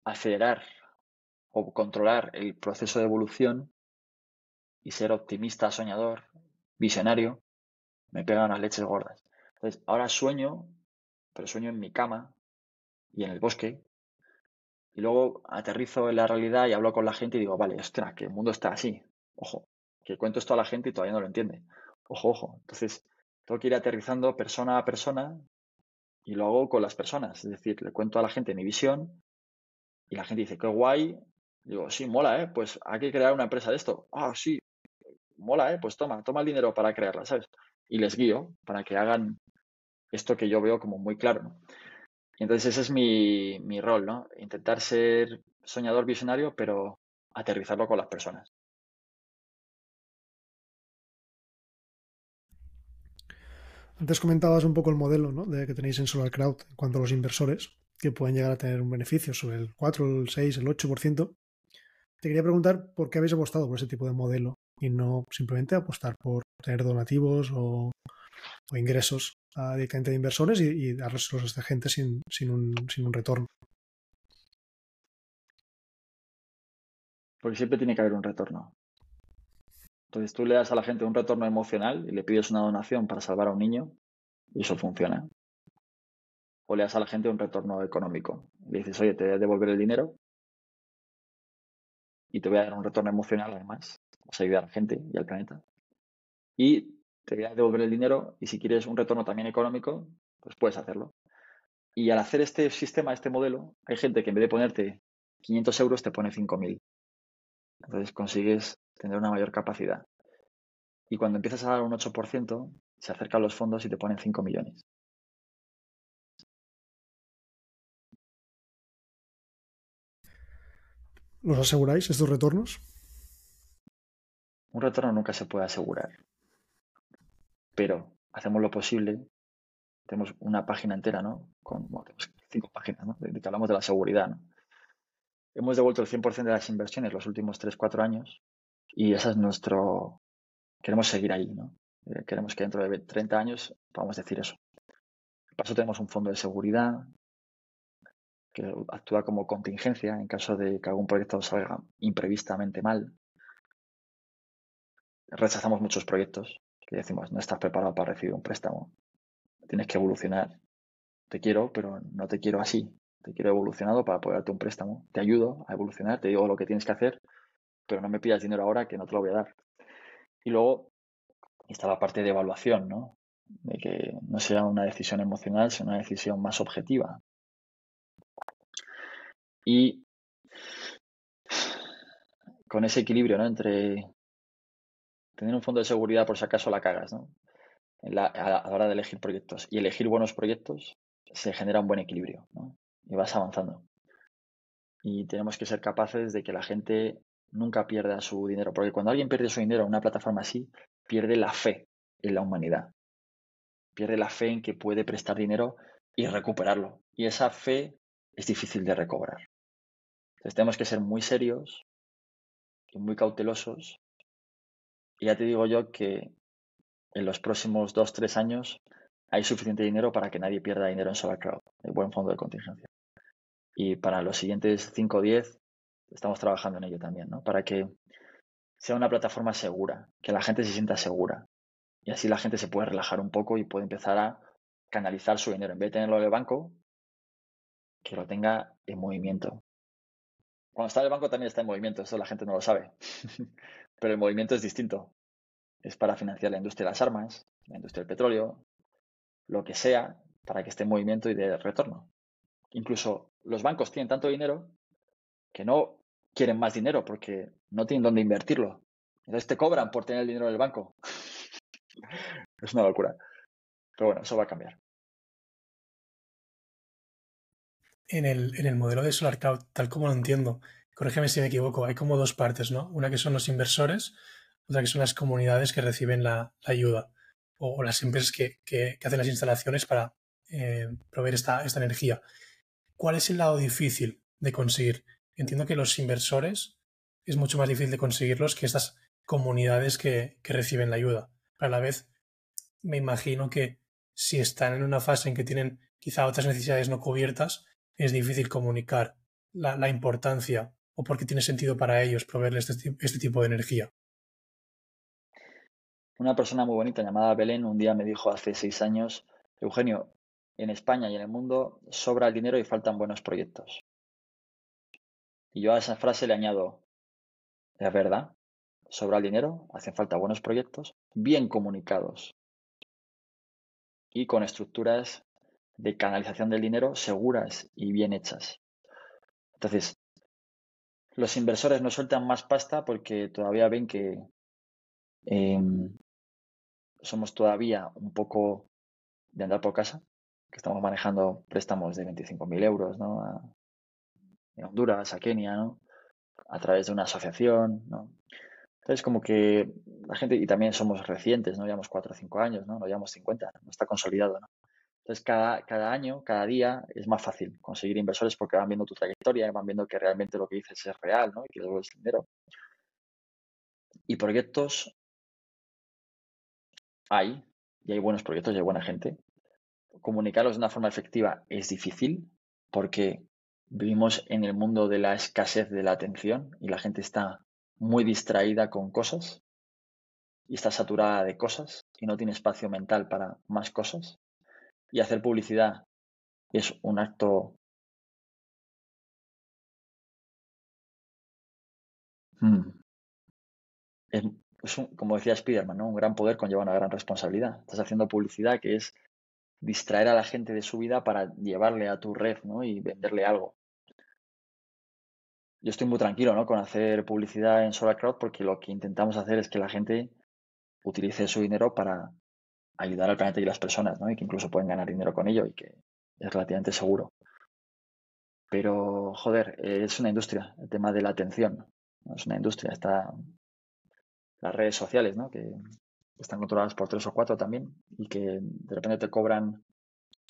acelerar o controlar el proceso de evolución y ser optimista, soñador, visionario, me pegan las leches gordas. Entonces, ahora sueño, pero sueño en mi cama y en el bosque. Y luego aterrizo en la realidad y hablo con la gente y digo, vale, ostras, que el mundo está así. Ojo, que cuento esto a la gente y todavía no lo entiende. Ojo, ojo. Entonces, tengo que ir aterrizando persona a persona y lo hago con las personas. Es decir, le cuento a la gente mi visión y la gente dice, qué guay. Digo, sí, mola, ¿eh? Pues hay que crear una empresa de esto. Ah, sí, mola, ¿eh? Pues toma, toma el dinero para crearla, ¿sabes? Y les guío para que hagan esto que yo veo como muy claro, ¿no? Y entonces ese es mi, mi rol, ¿no? Intentar ser soñador visionario, pero aterrizarlo con las personas. Antes comentabas un poco el modelo ¿no? de que tenéis en Solar Crowd en cuanto a los inversores, que pueden llegar a tener un beneficio sobre el 4, el 6, el 8%. Te quería preguntar por qué habéis apostado por ese tipo de modelo y no simplemente apostar por tener donativos o, ingresos directamente de inversores y, y darlos a esta gente sin, sin, un, sin un retorno. Porque siempre tiene que haber un retorno. Entonces tú le das a la gente un retorno emocional y le pides una donación para salvar a un niño y eso funciona. O le das a la gente un retorno económico. Le dices, oye, te voy a devolver el dinero y te voy a dar un retorno emocional además. Vas a ayudar a la gente y al planeta. Y te voy a devolver el dinero y si quieres un retorno también económico, pues puedes hacerlo. Y al hacer este sistema, este modelo, hay gente que en vez de ponerte 500 euros te pone 5.000. Entonces consigues tener una mayor capacidad. Y cuando empiezas a dar un 8%, se acercan los fondos y te ponen 5 millones. ¿Los aseguráis estos retornos? Un retorno nunca se puede asegurar. Pero hacemos lo posible. Tenemos una página entera, ¿no? Con cinco páginas, ¿no? De que hablamos de la seguridad, ¿no? Hemos devuelto el 100% de las inversiones los últimos 3-4 años y esa es nuestro... Queremos seguir ahí, ¿no? Eh, queremos que dentro de 30 años podamos decir eso. Por eso tenemos un fondo de seguridad, que actúa como contingencia en caso de que algún proyecto salga imprevistamente mal. Rechazamos muchos proyectos que decimos, no estás preparado para recibir un préstamo, tienes que evolucionar. Te quiero, pero no te quiero así. Te quiero evolucionado para poder darte un préstamo. Te ayudo a evolucionar, te digo lo que tienes que hacer, pero no me pidas dinero ahora que no te lo voy a dar. Y luego está la parte de evaluación, ¿no? De que no sea una decisión emocional, sino una decisión más objetiva. Y con ese equilibrio, ¿no? Entre tener un fondo de seguridad por si acaso la cagas, ¿no? a, la hora de elegir proyectos y elegir buenos proyectos, se genera un buen equilibrio, ¿no? Y vas avanzando. Y tenemos que ser capaces de que la gente nunca pierda su dinero, porque cuando alguien pierde su dinero en una plataforma así, pierde la fe en la humanidad. Pierde la fe en que puede prestar dinero y recuperarlo. Y esa fe es difícil de recobrar. Entonces tenemos que ser muy serios y muy cautelosos. Y ya te digo yo que en los próximos dos, tres años hay suficiente dinero para que nadie pierda dinero en SolarCrowd, el buen fondo de contingencia. Y para los siguientes 5 o 10 estamos trabajando en ello también, ¿no? Para que sea una plataforma segura, que la gente se sienta segura. Y así la gente se puede relajar un poco y puede empezar a canalizar su dinero. En vez de tenerlo en el banco, que lo tenga en movimiento. Cuando está el banco también está en movimiento, eso la gente no lo sabe. [laughs] Pero el movimiento es distinto. Es para financiar la industria de las armas, la industria del petróleo, lo que sea, para que esté en movimiento y de retorno. Incluso los bancos tienen tanto dinero que no quieren más dinero porque no tienen dónde invertirlo. Entonces te cobran por tener el dinero en el banco. [laughs] es una locura. Pero bueno, eso va a cambiar. En el, en el modelo de Solar Cloud, tal como lo entiendo, corrígeme si me equivoco, hay como dos partes, ¿no? Una que son los inversores, otra que son las comunidades que reciben la, ayuda o, las empresas que, que, hacen las instalaciones para eh, proveer esta, esta energía. ¿Cuál es el lado difícil de conseguir? Entiendo que los inversores es mucho más difícil de conseguirlos que estas comunidades que, que reciben la ayuda. Pero a la vez, me imagino que si están en una fase en que tienen quizá otras necesidades no cubiertas, es difícil comunicar la, importancia o por qué tiene sentido para ellos proveerles este, este, tipo de energía. Una persona muy bonita llamada Belén un día me dijo hace seis años, Eugenio, en España y en el mundo sobra el dinero y faltan buenos proyectos. Y yo a esa frase le añado, es verdad, sobra el dinero, hacen falta buenos proyectos, bien comunicados y con estructuras de canalización del dinero seguras y bien hechas. Entonces, los inversores no sueltan más pasta porque todavía ven que em, somos todavía un poco de andar por casa, que estamos manejando préstamos de 25.000 euros ¿no? Honduras, a Kenia, ¿no? a través de una asociación. ¿no? Entonces, como que la gente, y también somos recientes, no llevamos 4 o 5 años, ¿no? no llevamos 50, no está consolidado. ¿no? Entonces, cada, cada año, cada día es más fácil conseguir inversores porque van viendo tu trayectoria, van viendo que realmente lo que dices es real ¿no? y que el dinero. Y proyectos hay, y hay buenos proyectos y hay buena gente. comunicarlos de una forma efectiva es difícil porque vivimos en el mundo de la escasez de la atención y la gente está muy distraída con cosas y está saturada de cosas y no tiene espacio mental para más cosas. Y hacer publicidad es un acto mm, es, como decía Spiderman, ¿no? un gran poder conlleva una gran responsabilidad. Estás haciendo publicidad que es distraer a la gente de su vida para llevarle a tu red ¿no? y venderle algo. Yo estoy muy tranquilo ¿no? con hacer publicidad en Solar Crowd porque lo que intentamos hacer es que la gente utilice su dinero para ayudar al planeta y las personas, ¿no? Y que incluso pueden ganar dinero con ello y que es relativamente seguro. Pero, joder, es una industria, el tema de la atención. Es una industria. Está las redes sociales, ¿no? Que están controladas por tres o cuatro también y que de repente te cobran,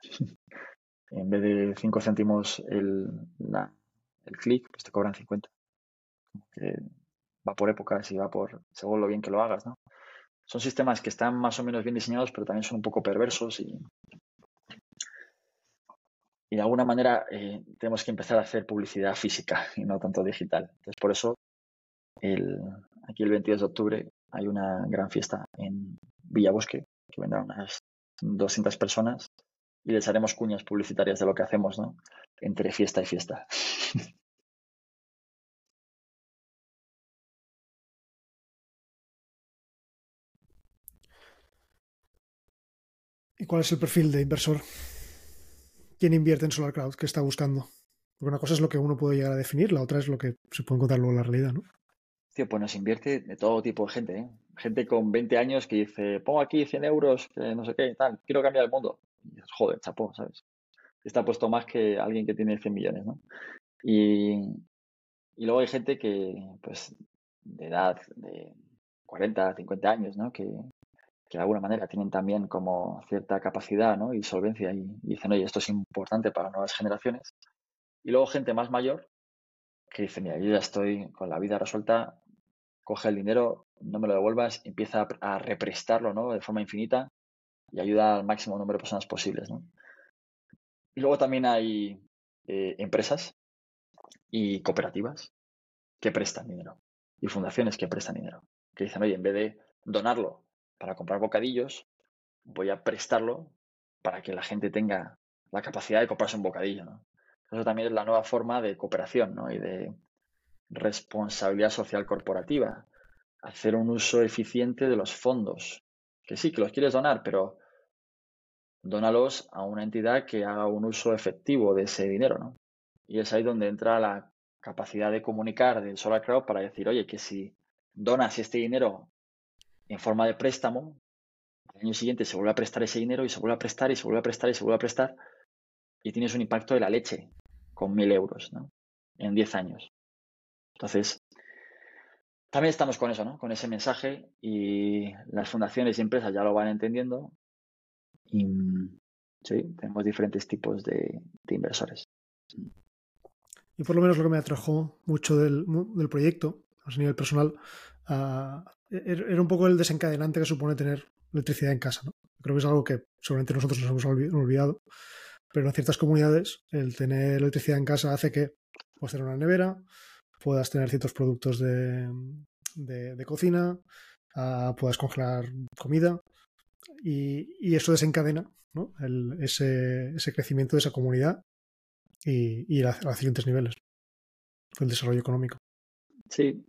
[laughs] en vez de cinco céntimos el, el clic, pues te cobran 50. Que va por épocas y va por según lo bien que lo hagas, ¿no? Son sistemas que están más o menos bien diseñados, pero también son un poco perversos y, y de alguna manera eh, tenemos que empezar a hacer publicidad física y no tanto digital. Entonces, por eso, el, aquí el 22 de octubre hay una gran fiesta en Villabosque, que vendrán unas 200 personas y les haremos cuñas publicitarias de lo que hacemos, ¿no? Entre fiesta y fiesta. [laughs] ¿Y cuál es el perfil de inversor? ¿Quién invierte en Solar Crowd? ¿Qué está buscando? Porque una cosa es lo que uno puede llegar a definir, la otra es lo que se puede encontrar luego en la realidad, ¿no? Tío, pues nos invierte de todo tipo de gente, ¿eh? Gente con 20 años que dice, pongo aquí 100 euros, que no sé qué, tal, quiero cambiar el mundo. Y dices, joder, chapó, ¿sabes? Está puesto más que alguien que tiene 100 millones, ¿no? Y, y luego hay gente que, pues, de edad de 40, 50 años, ¿no? Que, que de alguna manera tienen también como cierta capacidad ¿no? y solvencia y, dicen, oye, esto es importante para nuevas generaciones. Y luego gente más mayor que dice, mira, yo ya estoy con la vida resuelta, coge el dinero, no me lo devuelvas, empieza a, represtarlo ¿no? de forma infinita y ayuda al máximo número de personas posibles. Y luego también hay eh, empresas y cooperativas que prestan dinero y fundaciones que prestan dinero, que dicen, oye, en vez de donarlo para comprar bocadillos, voy a prestarlo para que la gente tenga la capacidad de comprarse un bocadillo. Eso también es la nueva forma de cooperación ¿no? y de responsabilidad social corporativa. Hacer un uso eficiente de los fondos. Que sí, que los quieres donar, pero dónalos a una entidad que haga un uso efectivo de ese dinero. ¿no? Y es ahí donde entra la capacidad de comunicar del Solar Crowd para decir, oye, que si donas este dinero en forma de préstamo, al año siguiente se vuelve a prestar ese dinero y se vuelve a prestar y se vuelve a prestar y se vuelve a prestar y tienes un impacto de la leche con mil euros en 10 años. Entonces, también estamos con eso, ¿no? con ese mensaje y las fundaciones y empresas ya lo van entendiendo y sí, tenemos diferentes tipos de, inversores. Y por lo menos lo que me atrajo mucho del, del proyecto, a nivel personal, e-, er-, era un poco el desencadenante que supone tener electricidad en casa. ¿no? Creo que es algo que seguramente nosotros nos hemos olvidado, pero en ciertas comunidades el tener electricidad en casa hace que puedas tener una nevera, puedas tener ciertos productos de, de, cocina, uh, puedas congelar comida y, y eso desencadena ¿no? ese, ese, crecimiento de esa comunidad y, y a, a siguientes niveles el desarrollo económico. Sí,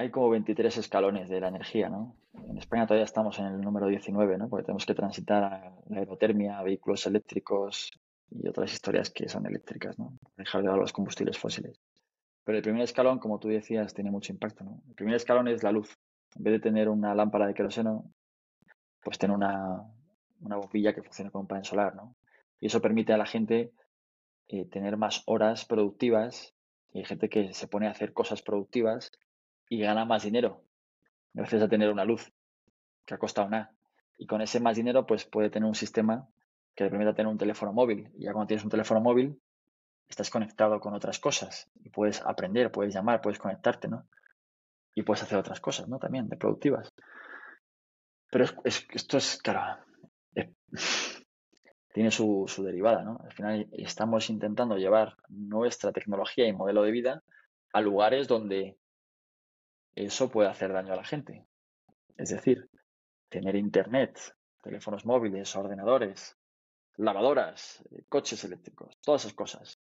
hay como 23 escalones de la energía, ¿no? En España todavía estamos en el número 19, ¿no? Porque tenemos que transitar a la aerotermia, vehículos eléctricos y otras historias que son eléctricas, ¿no? Dejar de lado los combustibles fósiles. Pero el primer escalón, como tú decías, tiene mucho impacto, ¿no? El primer escalón es la luz. En vez de tener una lámpara de queroseno, pues tener una, una bombilla que funcione con un panel solar, ¿no? Y eso permite a la gente eh, tener más horas productivas y gente que se pone a hacer cosas productivas y gana más dinero gracias a tener una luz que ha costado nada. Y con ese más dinero, pues puede tener un sistema que le permita tener un teléfono móvil. Y ya cuando tienes un teléfono móvil, estás conectado con otras cosas y puedes aprender, puedes llamar, puedes conectarte, ¿no? Y puedes hacer otras cosas, ¿no? También, de productivas. Pero es, esto es, claro, [sighs] tiene su, su derivada, ¿no? Al final estamos intentando llevar nuestra tecnología y modelo de vida a lugares donde eso puede hacer daño a la gente. Es decir, tener internet, teléfonos móviles, ordenadores, lavadoras, eh, coches eléctricos, todas esas cosas.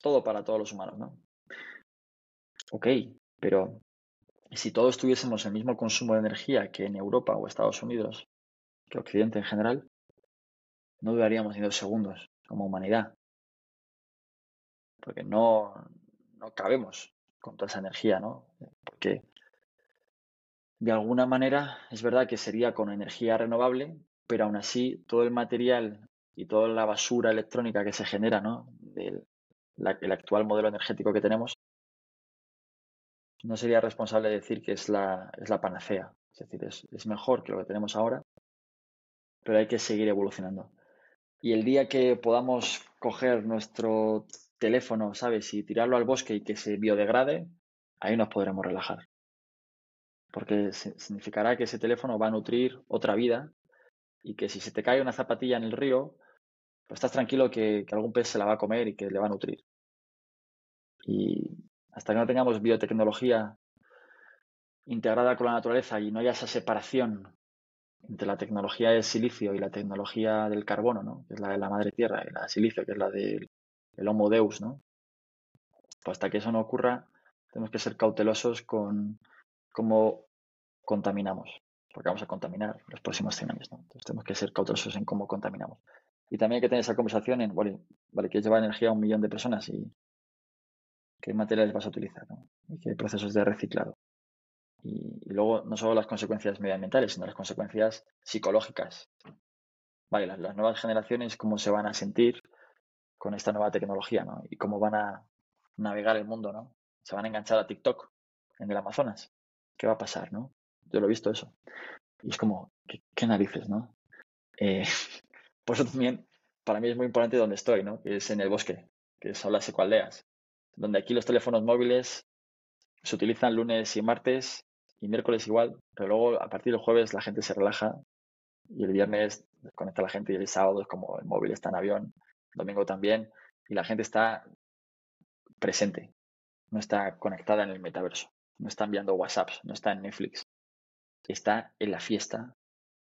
Todo para todos los humanos, ¿no? Ok, pero si todos tuviésemos el mismo consumo de energía que en Europa o Estados Unidos, que Occidente en general, no duraríamos ni dos segundos como humanidad. Porque no, no cabemos con toda esa energía, ¿no? Porque de alguna manera es verdad que sería con energía renovable, pero aún así todo el material y toda la basura electrónica que se genera, ¿no? Del el actual modelo energético que tenemos, no sería responsable decir que es la, es la panacea. Es decir, es, es mejor que lo que tenemos ahora, pero hay que seguir evolucionando. Y el día que podamos coger nuestro teléfono, ¿sabes? Y tirarlo al bosque y que se biodegrade, ahí nos podremos relajar. Porque significará que ese teléfono va a nutrir otra vida y que si se te cae una zapatilla en el río, pues estás tranquilo que, algún pez se la va a comer y que le va a nutrir. Y hasta que no tengamos biotecnología integrada con la naturaleza y no haya esa separación entre la tecnología del silicio y la tecnología del carbono, ¿no? que es la de la madre tierra, y la de silicio, que es la del Homo Deus, ¿no? Pues hasta que eso no ocurra, tenemos que ser cautelosos con cómo contaminamos, porque vamos a contaminar los próximos 100 años. ¿no? Entonces tenemos que ser cautelosos en cómo contaminamos. Y también hay que tener esa conversación en, vale, vale que lleva energía a un millón de personas y qué materiales vas a utilizar y qué procesos de reciclado. Y, luego no solo las consecuencias medioambientales, sino las consecuencias psicológicas. Vale, las, nuevas generaciones, cómo se van a sentir con esta nueva tecnología, ¿no? Y cómo van a navegar el mundo, ¿no? Se van a enganchar a TikTok en el Amazonas. ¿Qué va a pasar, no? Yo lo he visto eso. Y es como, ¿qué, narices, no? Eh, [laughs] por eso también, para mí es muy importante donde estoy, ¿no? Que es en el bosque, que son las ecualdeas, donde aquí los teléfonos móviles se utilizan lunes y martes y miércoles igual, pero luego a partir del jueves la gente se relaja y el viernes desconecta la gente y el sábado es como el móvil está en avión, domingo también, y la gente está presente, no está conectada en el metaverso, no está enviando WhatsApps, no está en Netflix, está en la fiesta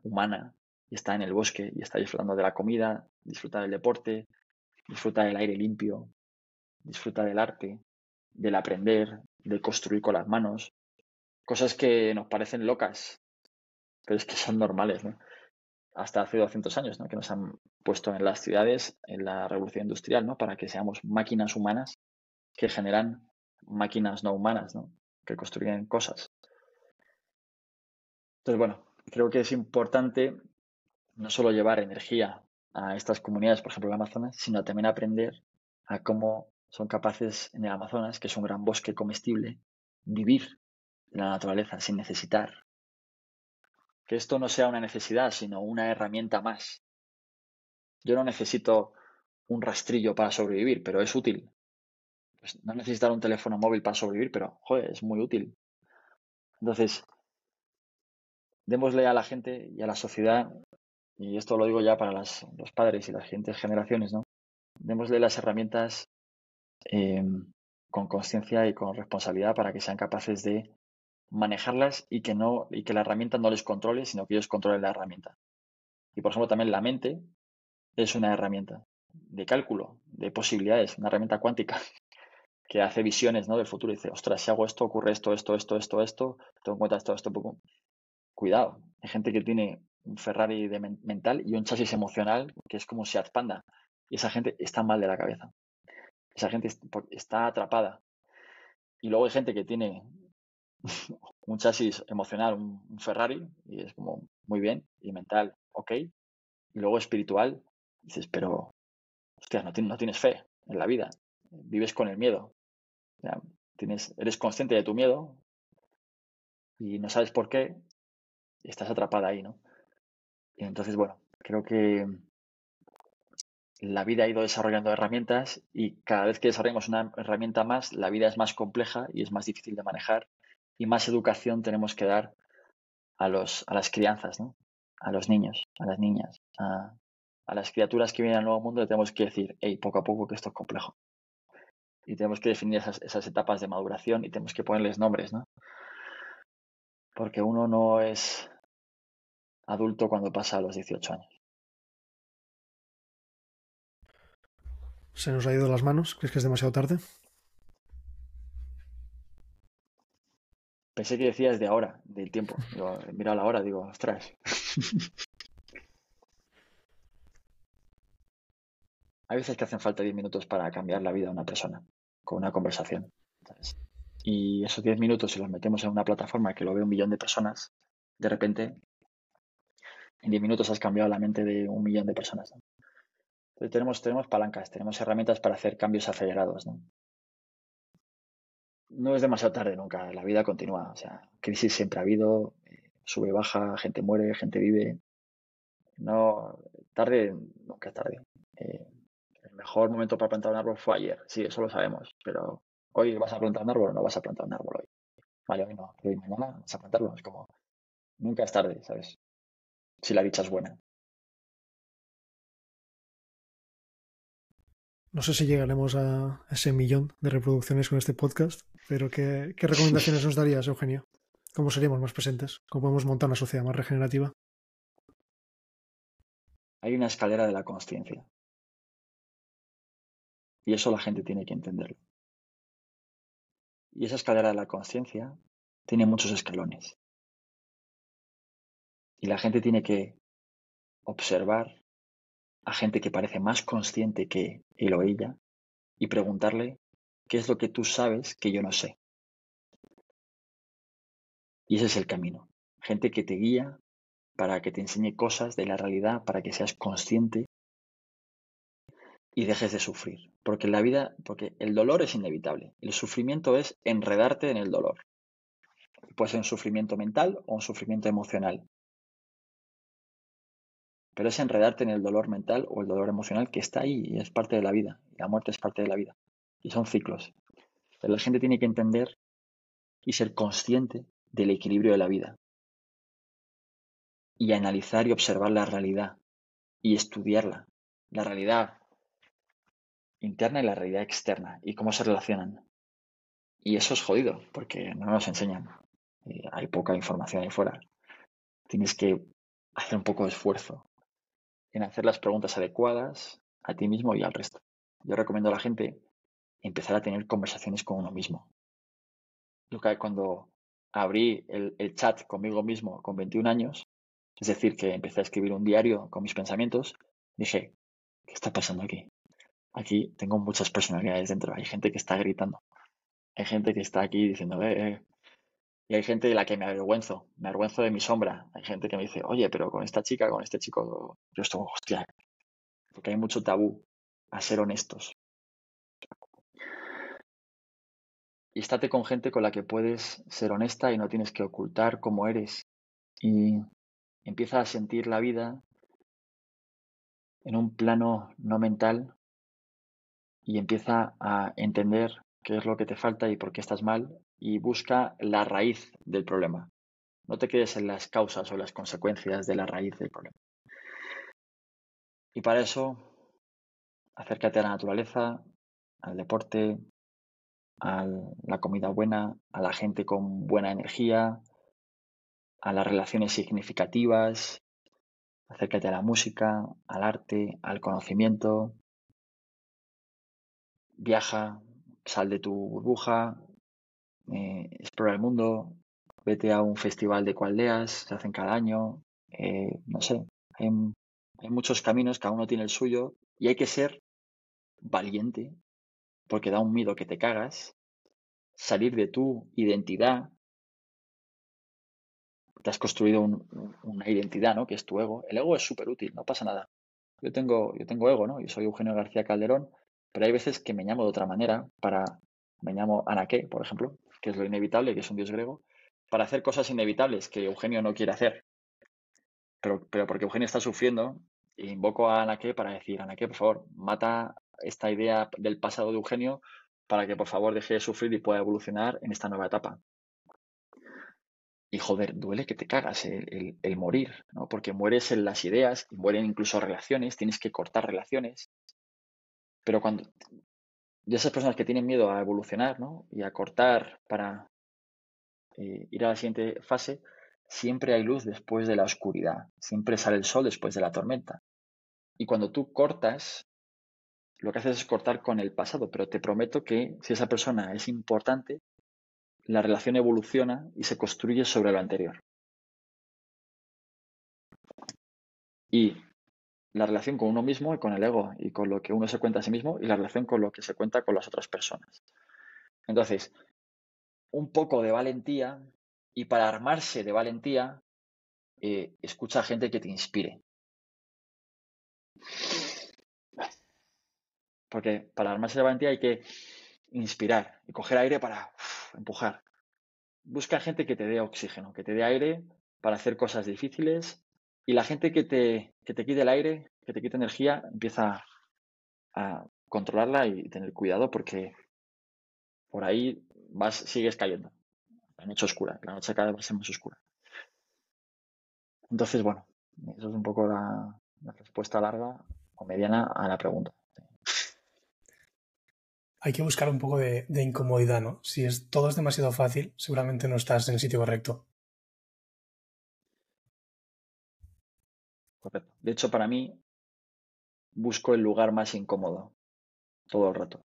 humana, está en el bosque y está disfrutando de la comida, disfruta del deporte, disfruta del aire limpio, disfruta del arte, del aprender, de construir con las manos, cosas que nos parecen locas, pero es que son normales, ¿no? Hasta hace 200 años, ¿no? Que nos han puesto en las ciudades, en la revolución industrial, ¿no? Para que seamos máquinas humanas que generan máquinas no humanas, ¿no? Que construyen cosas. Entonces, bueno, creo que es importante no solo llevar energía a estas comunidades, por ejemplo, el Amazonas, sino también aprender a cómo son capaces en el Amazonas, que es un gran bosque comestible, vivir en la naturaleza sin necesitar. Que esto no sea una necesidad, sino una herramienta más. Yo no necesito un rastrillo para sobrevivir, pero es útil. Pues no necesitar un teléfono móvil para sobrevivir, pero joder, es muy útil. Entonces, démosle a la gente y a la sociedad, y esto lo digo ya para los padres y las siguientes generaciones, ¿no? Démosle las herramientas Em, con conciencia y con responsabilidad para que sean capaces de manejarlas y que, no, y que la herramienta no les controle, sino que ellos controlen la herramienta. Y por ejemplo, también la mente es una herramienta de cálculo, de posibilidades, una herramienta cuántica [laughs] que hace visiones ¿no? del futuro y dice, ostras, si hago esto, ocurre esto, esto, esto, esto, esto, tengo en cuenta esto, esto, poco. Cuidado, hay gente que tiene un Ferrari de mental y un chasis emocional que es como si Panda. Y esa gente está mal de la cabeza esa gente está atrapada. Y luego hay gente que tiene [laughs] un chasis emocional, un, Ferrari, y es como muy bien, y mental, ok. Y luego espiritual, dices, pero, no, tienes, no tienes fe en la vida, vives con el miedo. tienes, eres consciente de tu miedo y no sabes por qué, y estás atrapada ahí, ¿no? Y entonces, bueno, creo que la vida ha ido desarrollando herramientas y cada vez que desarrollamos una herramienta más, la vida es más compleja y es más difícil de manejar y más educación tenemos que dar a, los, a las crianzas, ¿no? a los niños, a las niñas, a, a las criaturas que vienen al nuevo mundo tenemos que decir, hey, poco a poco que esto es complejo. Y tenemos que definir esas, esas etapas de maduración y tenemos que ponerles nombres, ¿no? Porque uno no es adulto cuando pasa a los 18 años. ¿Se nos ha ido las manos? ¿Crees que es demasiado tarde? Pensé que decías de ahora, del tiempo. mira la hora, digo, ostras. [laughs] Hay veces que hacen falta 10 minutos para cambiar la vida de una persona con una conversación. Y esos 10 minutos, si los metemos en una plataforma que lo ve un millón de personas, de repente, en 10 minutos has cambiado la mente de un millón de personas. Entonces tenemos, tenemos palancas, tenemos herramientas para hacer cambios acelerados. ¿no? No es demasiado tarde nunca, la vida continúa. O sea, crisis siempre ha habido, eh, sube, baja, gente muere, gente vive. No, tarde, nunca es tarde. Eh, el mejor momento para plantar un árbol fue ayer, sí, eso lo sabemos, pero hoy vas a plantar un árbol o no vas a plantar un árbol hoy. Vale, hoy no, hoy mañana vas a plantarlo. Es como, nunca es tarde, ¿sabes? Si la dicha es buena. No sé si llegaremos a ese millón de reproducciones con este podcast, pero ¿qué, recomendaciones nos darías, Eugenio? ¿Cómo seríamos más presentes? ¿Cómo podemos montar una sociedad más regenerativa? Hay una escalera de la conciencia. Y eso la gente tiene que entenderlo. Y esa escalera de la conciencia tiene muchos escalones. Y la gente tiene que observar a gente que parece más consciente que él o ella y preguntarle qué es lo que tú sabes que yo no sé. Y ese es el camino. Gente que te guía para que te enseñe cosas de la realidad, para que seas consciente y dejes de sufrir. Porque la vida, porque el dolor es inevitable. El sufrimiento es enredarte en el dolor. Puede ser un sufrimiento mental o un sufrimiento emocional pero es enredarte en el dolor mental o el dolor emocional que está ahí y es parte de la vida. La muerte es parte de la vida. Y son ciclos. Pero la gente tiene que entender y ser consciente del equilibrio de la vida. Y analizar y observar la realidad. Y estudiarla. La realidad interna y la realidad externa. Y cómo se relacionan. Y eso es jodido, porque no nos enseñan. Eh, hay poca información ahí fuera. Tienes que hacer un poco de esfuerzo en hacer las preguntas adecuadas a ti mismo y al resto. Yo recomiendo a la gente empezar a tener conversaciones con uno mismo. Yo cuando abrí el, chat conmigo mismo con 21 años, es decir, que empecé a escribir un diario con mis pensamientos, dije, ¿qué está pasando aquí? Aquí tengo muchas personalidades dentro. Hay gente que está gritando. Hay gente que está aquí diciendo, eh, eh, y hay gente de la que me avergüenzo, me avergüenzo de mi sombra. Hay gente que me dice, oye, pero con esta chica, con este chico, yo estoy, hostia, porque hay mucho tabú a ser honestos. Y estate con gente con la que puedes ser honesta y no tienes que ocultar cómo eres. Y empieza a sentir la vida en un plano no mental y empieza a entender qué es lo que te falta y por qué estás mal y busca la raíz del problema. No te quedes en las causas o las consecuencias de la raíz del problema. Y para eso, acércate a la naturaleza, al deporte, a la comida buena, a la gente con buena energía, a las relaciones significativas, acércate a la música, al arte, al conocimiento. Viaja, sal de tu burbuja, eh, explora el mundo, vete a un festival de cualdeas, se hacen cada año, eh, no sé, hay, hay, muchos caminos, cada uno tiene el suyo y hay que ser valiente porque da un miedo que te cagas, salir de tu identidad, te has construido una identidad, ¿no? Que es tu ego. El ego es súper útil, no pasa nada. Yo tengo, yo tengo ego, ¿no? Yo soy Eugenio García Calderón, pero hay veces que me llamo de otra manera para, me llamo Anaké, por ejemplo, que es lo inevitable, que es un dios griego, para hacer cosas inevitables que Eugenio no quiere hacer. Pero, pero porque Eugenio está sufriendo, invoco a Anaké para decir, Anaké, por favor, mata esta idea del pasado de Eugenio para que por favor deje de sufrir y pueda evolucionar en esta nueva etapa. Y joder, duele que te cagas el, morir, ¿no? Porque mueres en las ideas mueren incluso relaciones, tienes que cortar relaciones. Pero cuando. De esas personas que tienen miedo a evolucionar, ¿no? Y a cortar para eh, ir a la siguiente fase, siempre hay luz después de la oscuridad, siempre sale el sol después de la tormenta. Y cuando tú cortas, lo que haces es cortar con el pasado, pero te prometo que si esa persona es importante, la relación evoluciona y se construye sobre lo anterior. Y la relación con uno mismo y con el ego y con lo que uno se cuenta a sí mismo y la relación con lo que se cuenta con las otras personas. Entonces, un poco de valentía y para armarse de valentía, eh, escucha a gente que te inspire. Porque para armarse de valentía hay que inspirar y coger aire para empujar. Busca gente que te dé oxígeno, que te dé aire para hacer cosas difíciles y la gente que te, que te quite el aire, que te quite energía, empieza a controlarla y tener cuidado porque por ahí vas, sigues cayendo. La noche oscura, la noche cada vez más oscura. Entonces, bueno, eso es un poco la, respuesta larga o mediana a la pregunta. Hay que buscar un poco de, incomodidad, ¿no? Si es, todo es demasiado fácil, seguramente no estás en el sitio correcto. Correcto. De hecho, para mí, busco el lugar más incómodo todo el rato.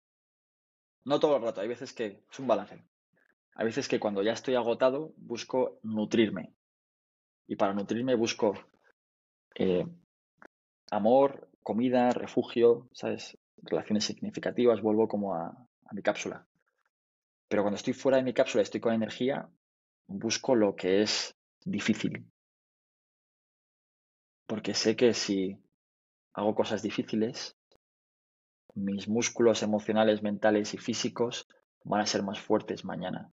No todo el rato, hay veces que es un balance. Hay veces que cuando ya estoy agotado busco nutrirme. Y para nutrirme busco eh, amor, comida, refugio, ¿sabes? Relaciones significativas, vuelvo como a, mi cápsula. Pero cuando estoy fuera de mi cápsula, estoy con energía, busco lo que es difícil. Porque sé que si hago cosas difíciles, mis músculos emocionales, mentales y físicos van a ser más fuertes mañana.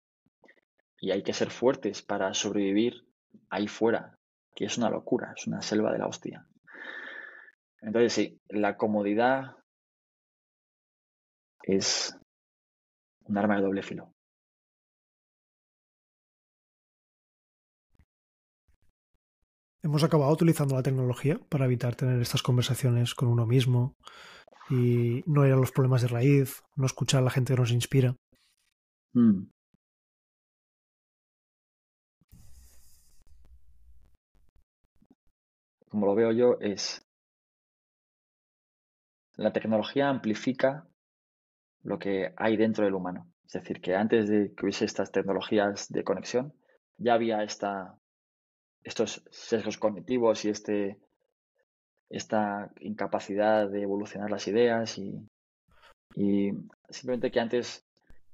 Y hay que ser fuertes para sobrevivir ahí fuera, que es una locura, es una selva de la hostia. Entonces, sí, la comodidad es un arma de doble filo. Hemos acabado utilizando la tecnología para evitar tener estas conversaciones con uno mismo, y no ir a los problemas de raíz, no escuchar a la gente que nos inspira. Mm. Como lo veo yo, es la tecnología amplifica lo que hay dentro del humano. Es decir, que antes de que hubiese estas tecnologías de conexión, ya había esta, estos sesgos cognitivos y este esta incapacidad de evolucionar las ideas y, simplemente que antes,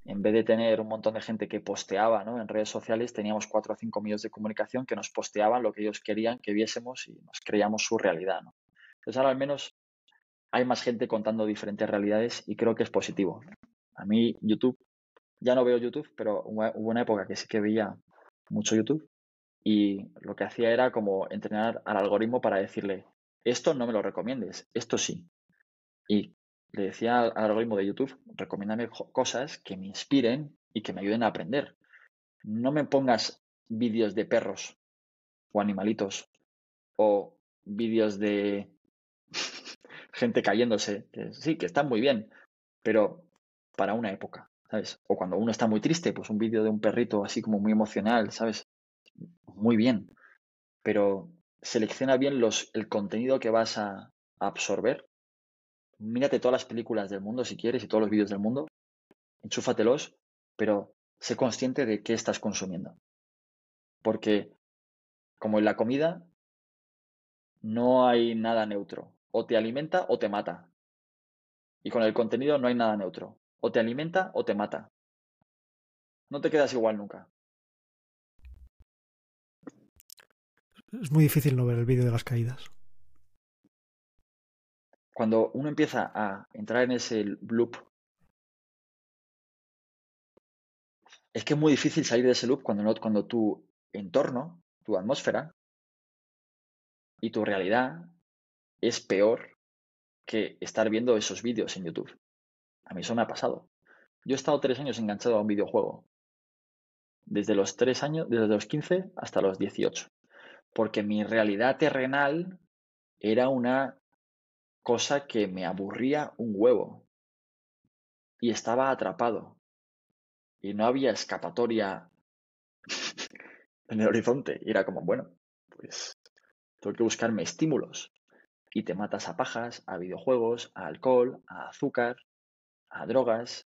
en vez de tener un montón de gente que posteaba en redes sociales, teníamos cuatro o cinco medios de comunicación que nos posteaban lo que ellos querían que viésemos y nos creíamos su realidad. Entonces ahora al menos hay más gente contando diferentes realidades y creo que es positivo. A mí YouTube, ya no veo YouTube, pero hubo una época que sí que veía mucho YouTube y lo que hacía era como entrenar al algoritmo para decirle, esto no me lo recomiendes, esto sí. Y le decía al algoritmo de YouTube, recomiéndame cosas que me inspiren y que me ayuden a aprender. No me pongas vídeos de perros o animalitos o vídeos de gente cayéndose, que sí, que están muy bien, pero para una época, ¿sabes? O cuando uno está muy triste, pues un vídeo de un perrito así como muy emocional, ¿sabes? Muy bien, pero selecciona bien los, el contenido que vas a, absorber. Mírate todas las películas del mundo si quieres y todos los vídeos del mundo. Enchúfatelos, pero sé consciente de qué estás consumiendo. Porque, como en la comida, no hay nada neutro. O te alimenta o te mata. Y con el contenido no hay nada neutro. O te alimenta o te mata. No te quedas igual nunca. Es muy difícil no ver el vídeo de las caídas. Cuando uno empieza a entrar en ese loop, es que es muy difícil salir de ese loop cuando, cuando tu entorno, tu atmósfera y tu realidad es peor que estar viendo esos vídeos en YouTube. A mí eso me ha pasado. Yo he estado tres años enganchado a un videojuego. desde los 3 años, desde los 15 hasta los 18. Porque mi realidad terrenal era una cosa que me aburría un huevo. Y estaba atrapado. Y no había escapatoria [laughs] en el horizonte. Y era como, bueno, pues tengo que buscarme estímulos. Y te matas a pajas, a videojuegos, a alcohol, a azúcar, a drogas.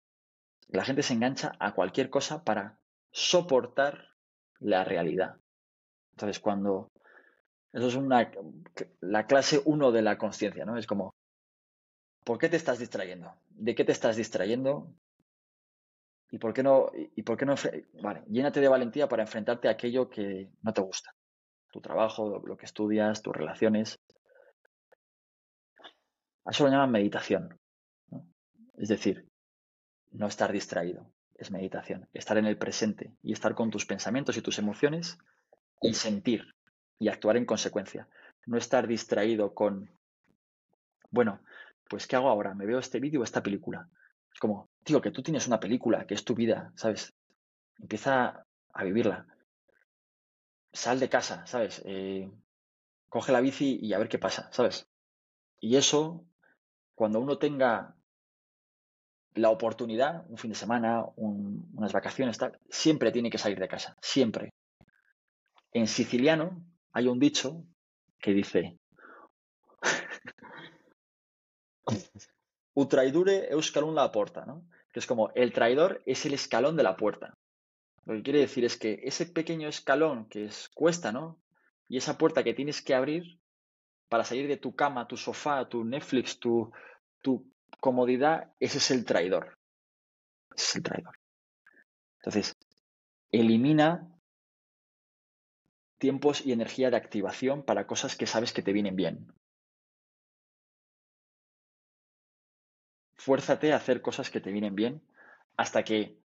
La gente se engancha a cualquier cosa para soportar la realidad. Entonces, cuando... Eso es una, la clase 1 de la conciencia, ¿no? Es como, ¿por qué te estás distrayendo? ¿De qué te estás distrayendo? ¿Y por qué no, y por qué no, vale, llénate de valentía para enfrentarte a aquello que no te gusta? Tu trabajo, lo que estudias, tus relaciones. A eso lo llaman meditación. Es decir, no estar distraído es meditación. Estar en el presente y estar con tus pensamientos y tus emociones y sentir y actuar en consecuencia. No estar distraído con, bueno, pues ¿qué hago ahora? ¿Me veo este vídeo o esta película? Es como, tío, que tú tienes una película, que es tu vida, ¿sabes? Empieza a vivirla. Sal de casa, ¿sabes? Eh, coge la bici y a ver qué pasa, ¿sabes? Y eso, cuando uno tenga la oportunidad, un fin de semana, unas vacaciones, tal, siempre tiene que salir de casa, siempre. En siciliano hay un dicho que dice, un traidure euskalun la puerta, ¿no? Que es como, el traidor es el escalón de la puerta. Lo que quiere decir es que ese pequeño escalón que es cuesta, ¿no? Y esa puerta que tienes que abrir para salir de tu cama, tu sofá, tu Netflix, tu, tu comodidad, ese es el traidor. Es el traidor. Entonces, elimina tiempos y energía de activación para cosas que sabes que te vienen bien. Fuérzate a hacer cosas que te vienen bien hasta que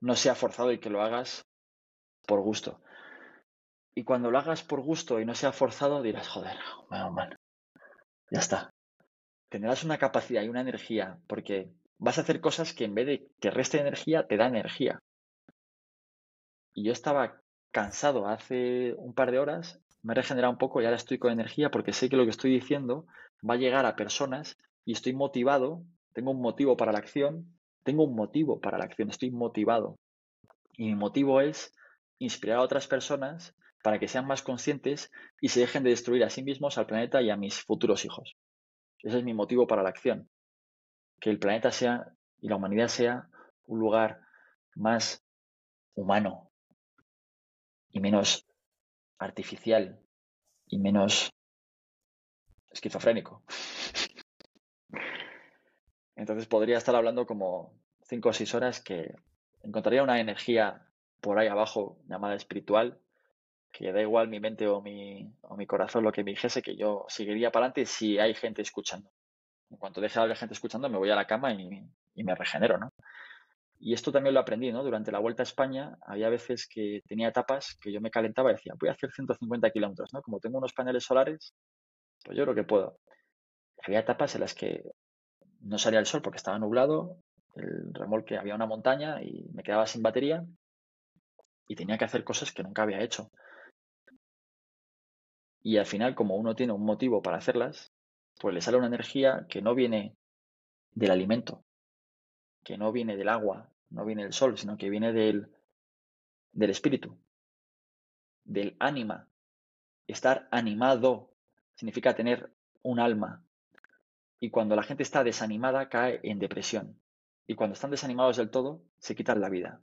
no sea forzado y que lo hagas por gusto. Y cuando lo hagas por gusto y no sea forzado, dirás, joder, bueno, bueno, ya está tendrás una capacidad y una energía, porque vas a hacer cosas que en vez de que reste energía, te da energía. Y yo estaba cansado hace un par de horas, me he regenerado un poco y ahora estoy con energía porque sé que lo que estoy diciendo va a llegar a personas y estoy motivado, tengo un motivo para la acción, tengo un motivo para la acción, estoy motivado. Y mi motivo es inspirar a otras personas para que sean más conscientes y se dejen de destruir a sí mismos, al planeta y a mis futuros hijos. Ese es mi motivo para la acción. Que el planeta sea y la humanidad sea un lugar más humano y menos artificial y menos esquizofrénico. [laughs] Entonces podría estar hablando como cinco o seis horas que encontraría una energía por ahí abajo llamada espiritual que da igual mi mente o mi, o mi corazón lo que me dijese, que yo seguiría para adelante si hay gente escuchando. En cuanto deje de haber gente escuchando, me voy a la cama y, me regenero, ¿no? Y esto también lo aprendí, ¿no? Durante la vuelta a España había veces que tenía etapas que yo me calentaba y decía, voy a hacer 150 kilómetros, ¿no? Como tengo unos paneles solares, pues yo creo que puedo. Había etapas en las que no salía el sol porque estaba nublado, el remolque había una montaña y me quedaba sin batería y tenía que hacer cosas que nunca había hecho. Y al final, como uno tiene un motivo para hacerlas, pues le sale una energía que no viene del alimento, que no viene del agua, no viene del sol, sino que viene del, del espíritu, del ánima. Estar animado significa tener un alma. Y cuando la gente está desanimada, cae en depresión. Y cuando están desanimados del todo, se quitan la vida.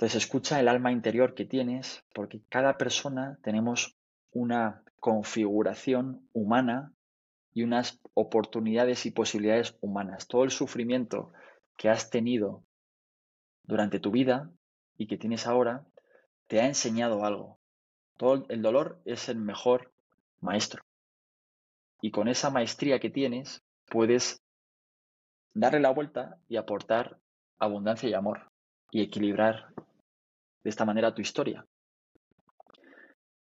Entonces escucha el alma interior que tienes, porque cada persona tenemos una configuración humana y unas oportunidades y posibilidades humanas. Todo el sufrimiento que has tenido durante tu vida y que tienes ahora te ha enseñado algo. Todo el dolor es el mejor maestro. Y con esa maestría que tienes puedes darle la vuelta y aportar abundancia y amor y equilibrar de esta manera tu historia.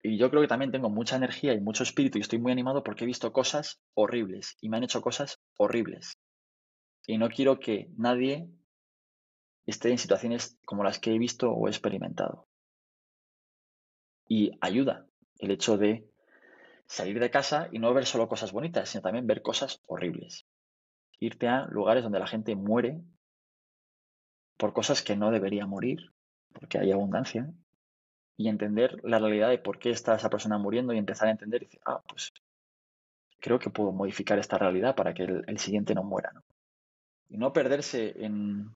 Y yo creo que también tengo mucha energía y mucho espíritu y estoy muy animado porque he visto cosas horribles y me han hecho cosas horribles. Y no quiero que nadie esté en situaciones como las que he visto o he experimentado. Y ayuda el hecho de salir de casa y no ver solo cosas bonitas, sino también ver cosas horribles. Irte a lugares donde la gente muere por cosas que no debería morir, porque hay abundancia, y entender la realidad de por qué está esa persona muriendo y empezar a entender y decir, ah, pues creo que puedo modificar esta realidad para que el, siguiente no muera. ¿no? Y no perderse en...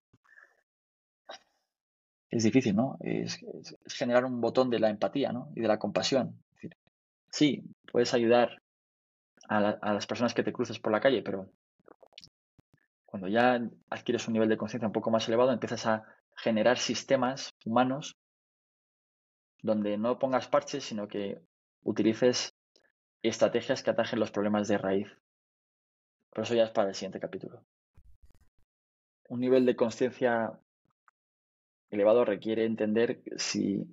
Es difícil, ¿no? Es, generar un botón de la empatía ¿no? y de la compasión. decir, sí, puedes ayudar a, a las personas que te cruces por la calle, pero cuando ya adquieres un nivel de conciencia un poco más elevado, empiezas a generar sistemas humanos donde no pongas parches, sino que utilices estrategias que atajen los problemas de raíz. Pero eso ya es para el siguiente capítulo. Un nivel de conciencia elevado requiere entender si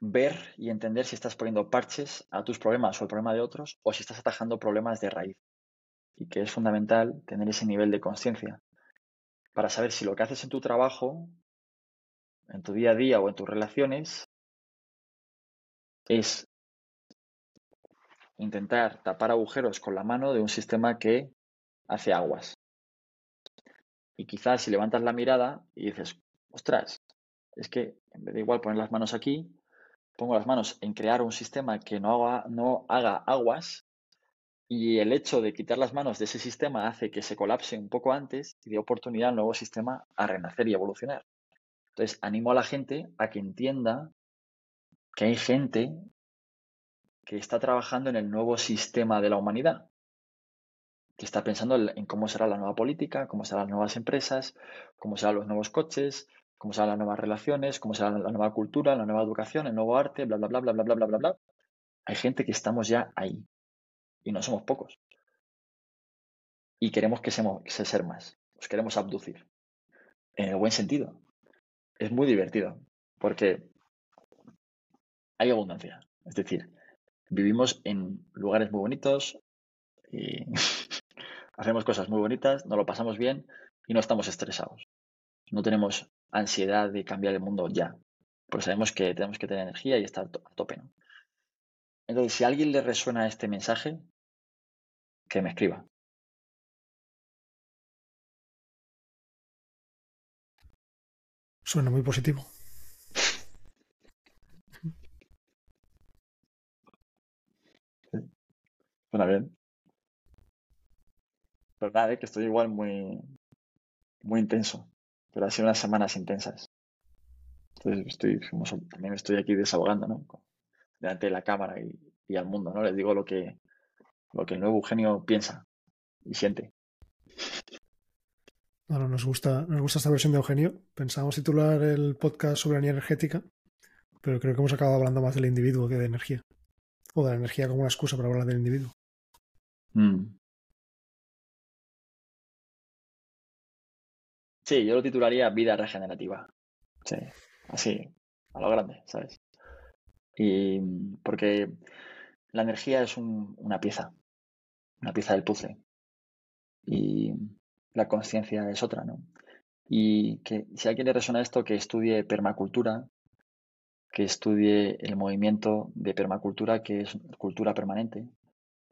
ver y entender si estás poniendo parches a tus problemas o al problema de otros o si estás atajando problemas de raíz. Y que es fundamental tener ese nivel de conciencia para saber si lo que haces en tu trabajo en tu día a día o en tus relaciones es intentar tapar agujeros con la mano de un sistema que hace aguas. Y quizás si levantas la mirada y dices, ostras, es que en vez de igual poner las manos aquí, pongo las manos en crear un sistema que no haga, no haga aguas y el hecho de quitar las manos de ese sistema hace que se colapse un poco antes y dé oportunidad al nuevo sistema a renacer y evolucionar. Entonces, animo a la gente a que entienda que hay gente que está trabajando en el nuevo sistema de la humanidad, que está pensando en cómo será la nueva política, cómo serán las nuevas empresas, cómo serán los nuevos coches, cómo serán las nuevas relaciones, cómo será la nueva cultura, la nueva educación, el nuevo arte, bla, bla, bla, bla, bla, bla, bla, bla. Hay gente que estamos ya ahí y no somos pocos. Y queremos que seamos, ser más, los queremos abducir, en el buen sentido es muy divertido porque hay abundancia. Es decir, vivimos en lugares muy bonitos y [laughs] hacemos cosas muy bonitas, nos lo pasamos bien y no estamos estresados. No tenemos ansiedad de cambiar el mundo ya, porque sabemos que tenemos que tener energía y estar a tope. Entonces, si a alguien le resuena este mensaje, que me escriba. Suena muy positivo. [laughs] Suena bien. Pero nada, que estoy igual muy, muy intenso. Pero ha sido unas semanas intensas. Entonces estoy, también estoy aquí desahogando, ¿no? Delante de la cámara y, y, al mundo, ¿no? Les digo lo que, lo que el nuevo Eugenio piensa y siente. Bueno, nos gusta, nos gusta esta versión de Eugenio. Pensábamos titular el podcast sobre la energética, pero creo que hemos acabado hablando más del individuo que de energía. O de la energía como una excusa para hablar del individuo. Mm. Sí, yo lo titularía vida regenerativa. Sí, así, a lo grande, ¿sabes? Y porque la energía es una pieza, una pieza del puzzle. Y la conciencia es otra, ¿no? Y que si a alguien le resuena esto, que estudie permacultura, que estudie el movimiento de permacultura, que es cultura permanente,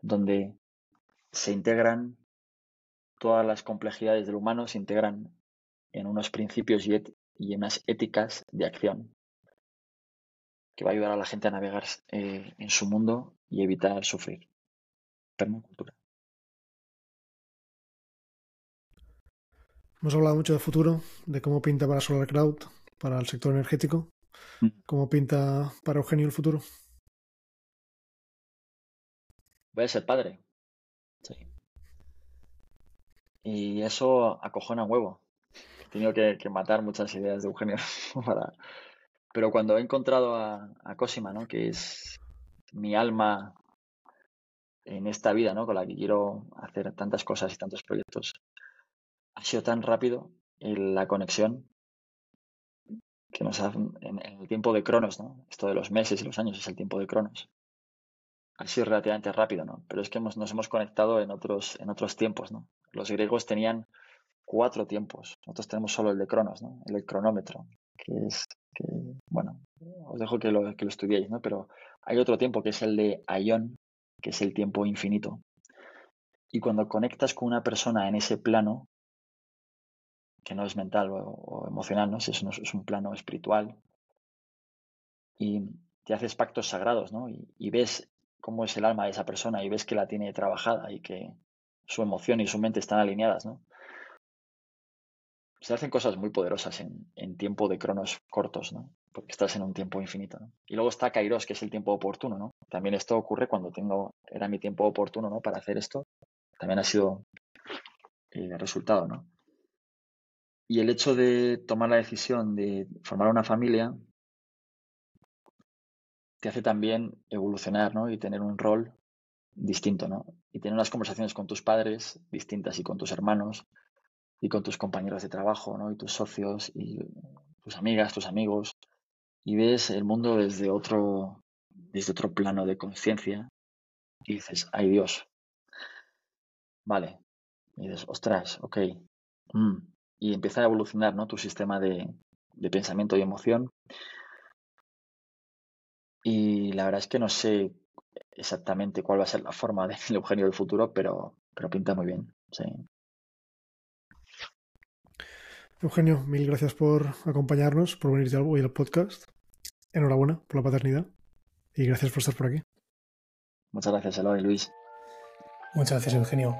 donde se integran todas las complejidades del humano, se integran en unos principios y, en unas éticas de acción que va a ayudar a la gente a navegar eh, en su mundo y evitar sufrir. Permacultura. Hemos hablado mucho de futuro, de cómo pinta para Solar Cloud, para el sector energético. Mm. ¿Cómo pinta para Eugenio el futuro? Voy a ser padre. Sí. Y eso acojona huevo. He tenido que, matar muchas ideas de Eugenio [laughs] para... Pero cuando he encontrado a, a Cosima, ¿no? que es mi alma en esta vida, ¿no? con la que quiero hacer tantas cosas y tantos proyectos, ha sido tan rápido la conexión que nos ha, en, el tiempo de Cronos, ¿no? Esto de los meses y los años es el tiempo de Cronos. Ha sido relativamente rápido, ¿no? Pero es que nos hemos conectado en otros, en otros tiempos, ¿no? Los griegos tenían cuatro tiempos. Nosotros tenemos solo el de Cronos, ¿no? El cronómetro, que es, bueno, os dejo que lo, que lo estudiéis, ¿no? Pero hay otro tiempo que es el de Aion, que es el tiempo infinito. Y cuando conectas con una persona en ese plano, que no es mental o, emocional, ¿no? Es, es un plano espiritual, y te haces pactos sagrados, ¿no? Y, ves cómo es el alma de esa persona y ves que la tiene trabajada y que su emoción y su mente están alineadas, ¿no? Se hacen cosas muy poderosas en, tiempo de cronos cortos, ¿no? Porque estás en un tiempo infinito, ¿no? Y luego está Kairos, que es el tiempo oportuno, ¿no? También esto ocurre cuando tengo, era mi tiempo oportuno, ¿no? Para hacer esto. También ha sido el resultado, ¿no? Y el hecho de tomar la decisión de formar una familia te hace también evolucionar, ¿no? Y tener un rol distinto, ¿no? Y tener unas conversaciones con tus padres distintas y con tus hermanos y con tus compañeros de trabajo, ¿no? Y tus socios y tus amigas, tus amigos. Y ves el mundo desde otro, desde otro plano de conciencia y dices, ay Dios. Vale. Y dices, ostras, ok. Mm". Y empieza a evolucionar, ¿no? Tu sistema de, de pensamiento y emoción y la verdad es que no sé exactamente cuál va a ser la forma del [laughs] Eugenio del futuro, pero, pero pinta muy bien. Sí. Eugenio, mil gracias por acompañarnos, por venir hoy al podcast. Enhorabuena por la paternidad y gracias por estar por aquí. Muchas gracias, Eloy Luis. Muchas gracias, Eugenio.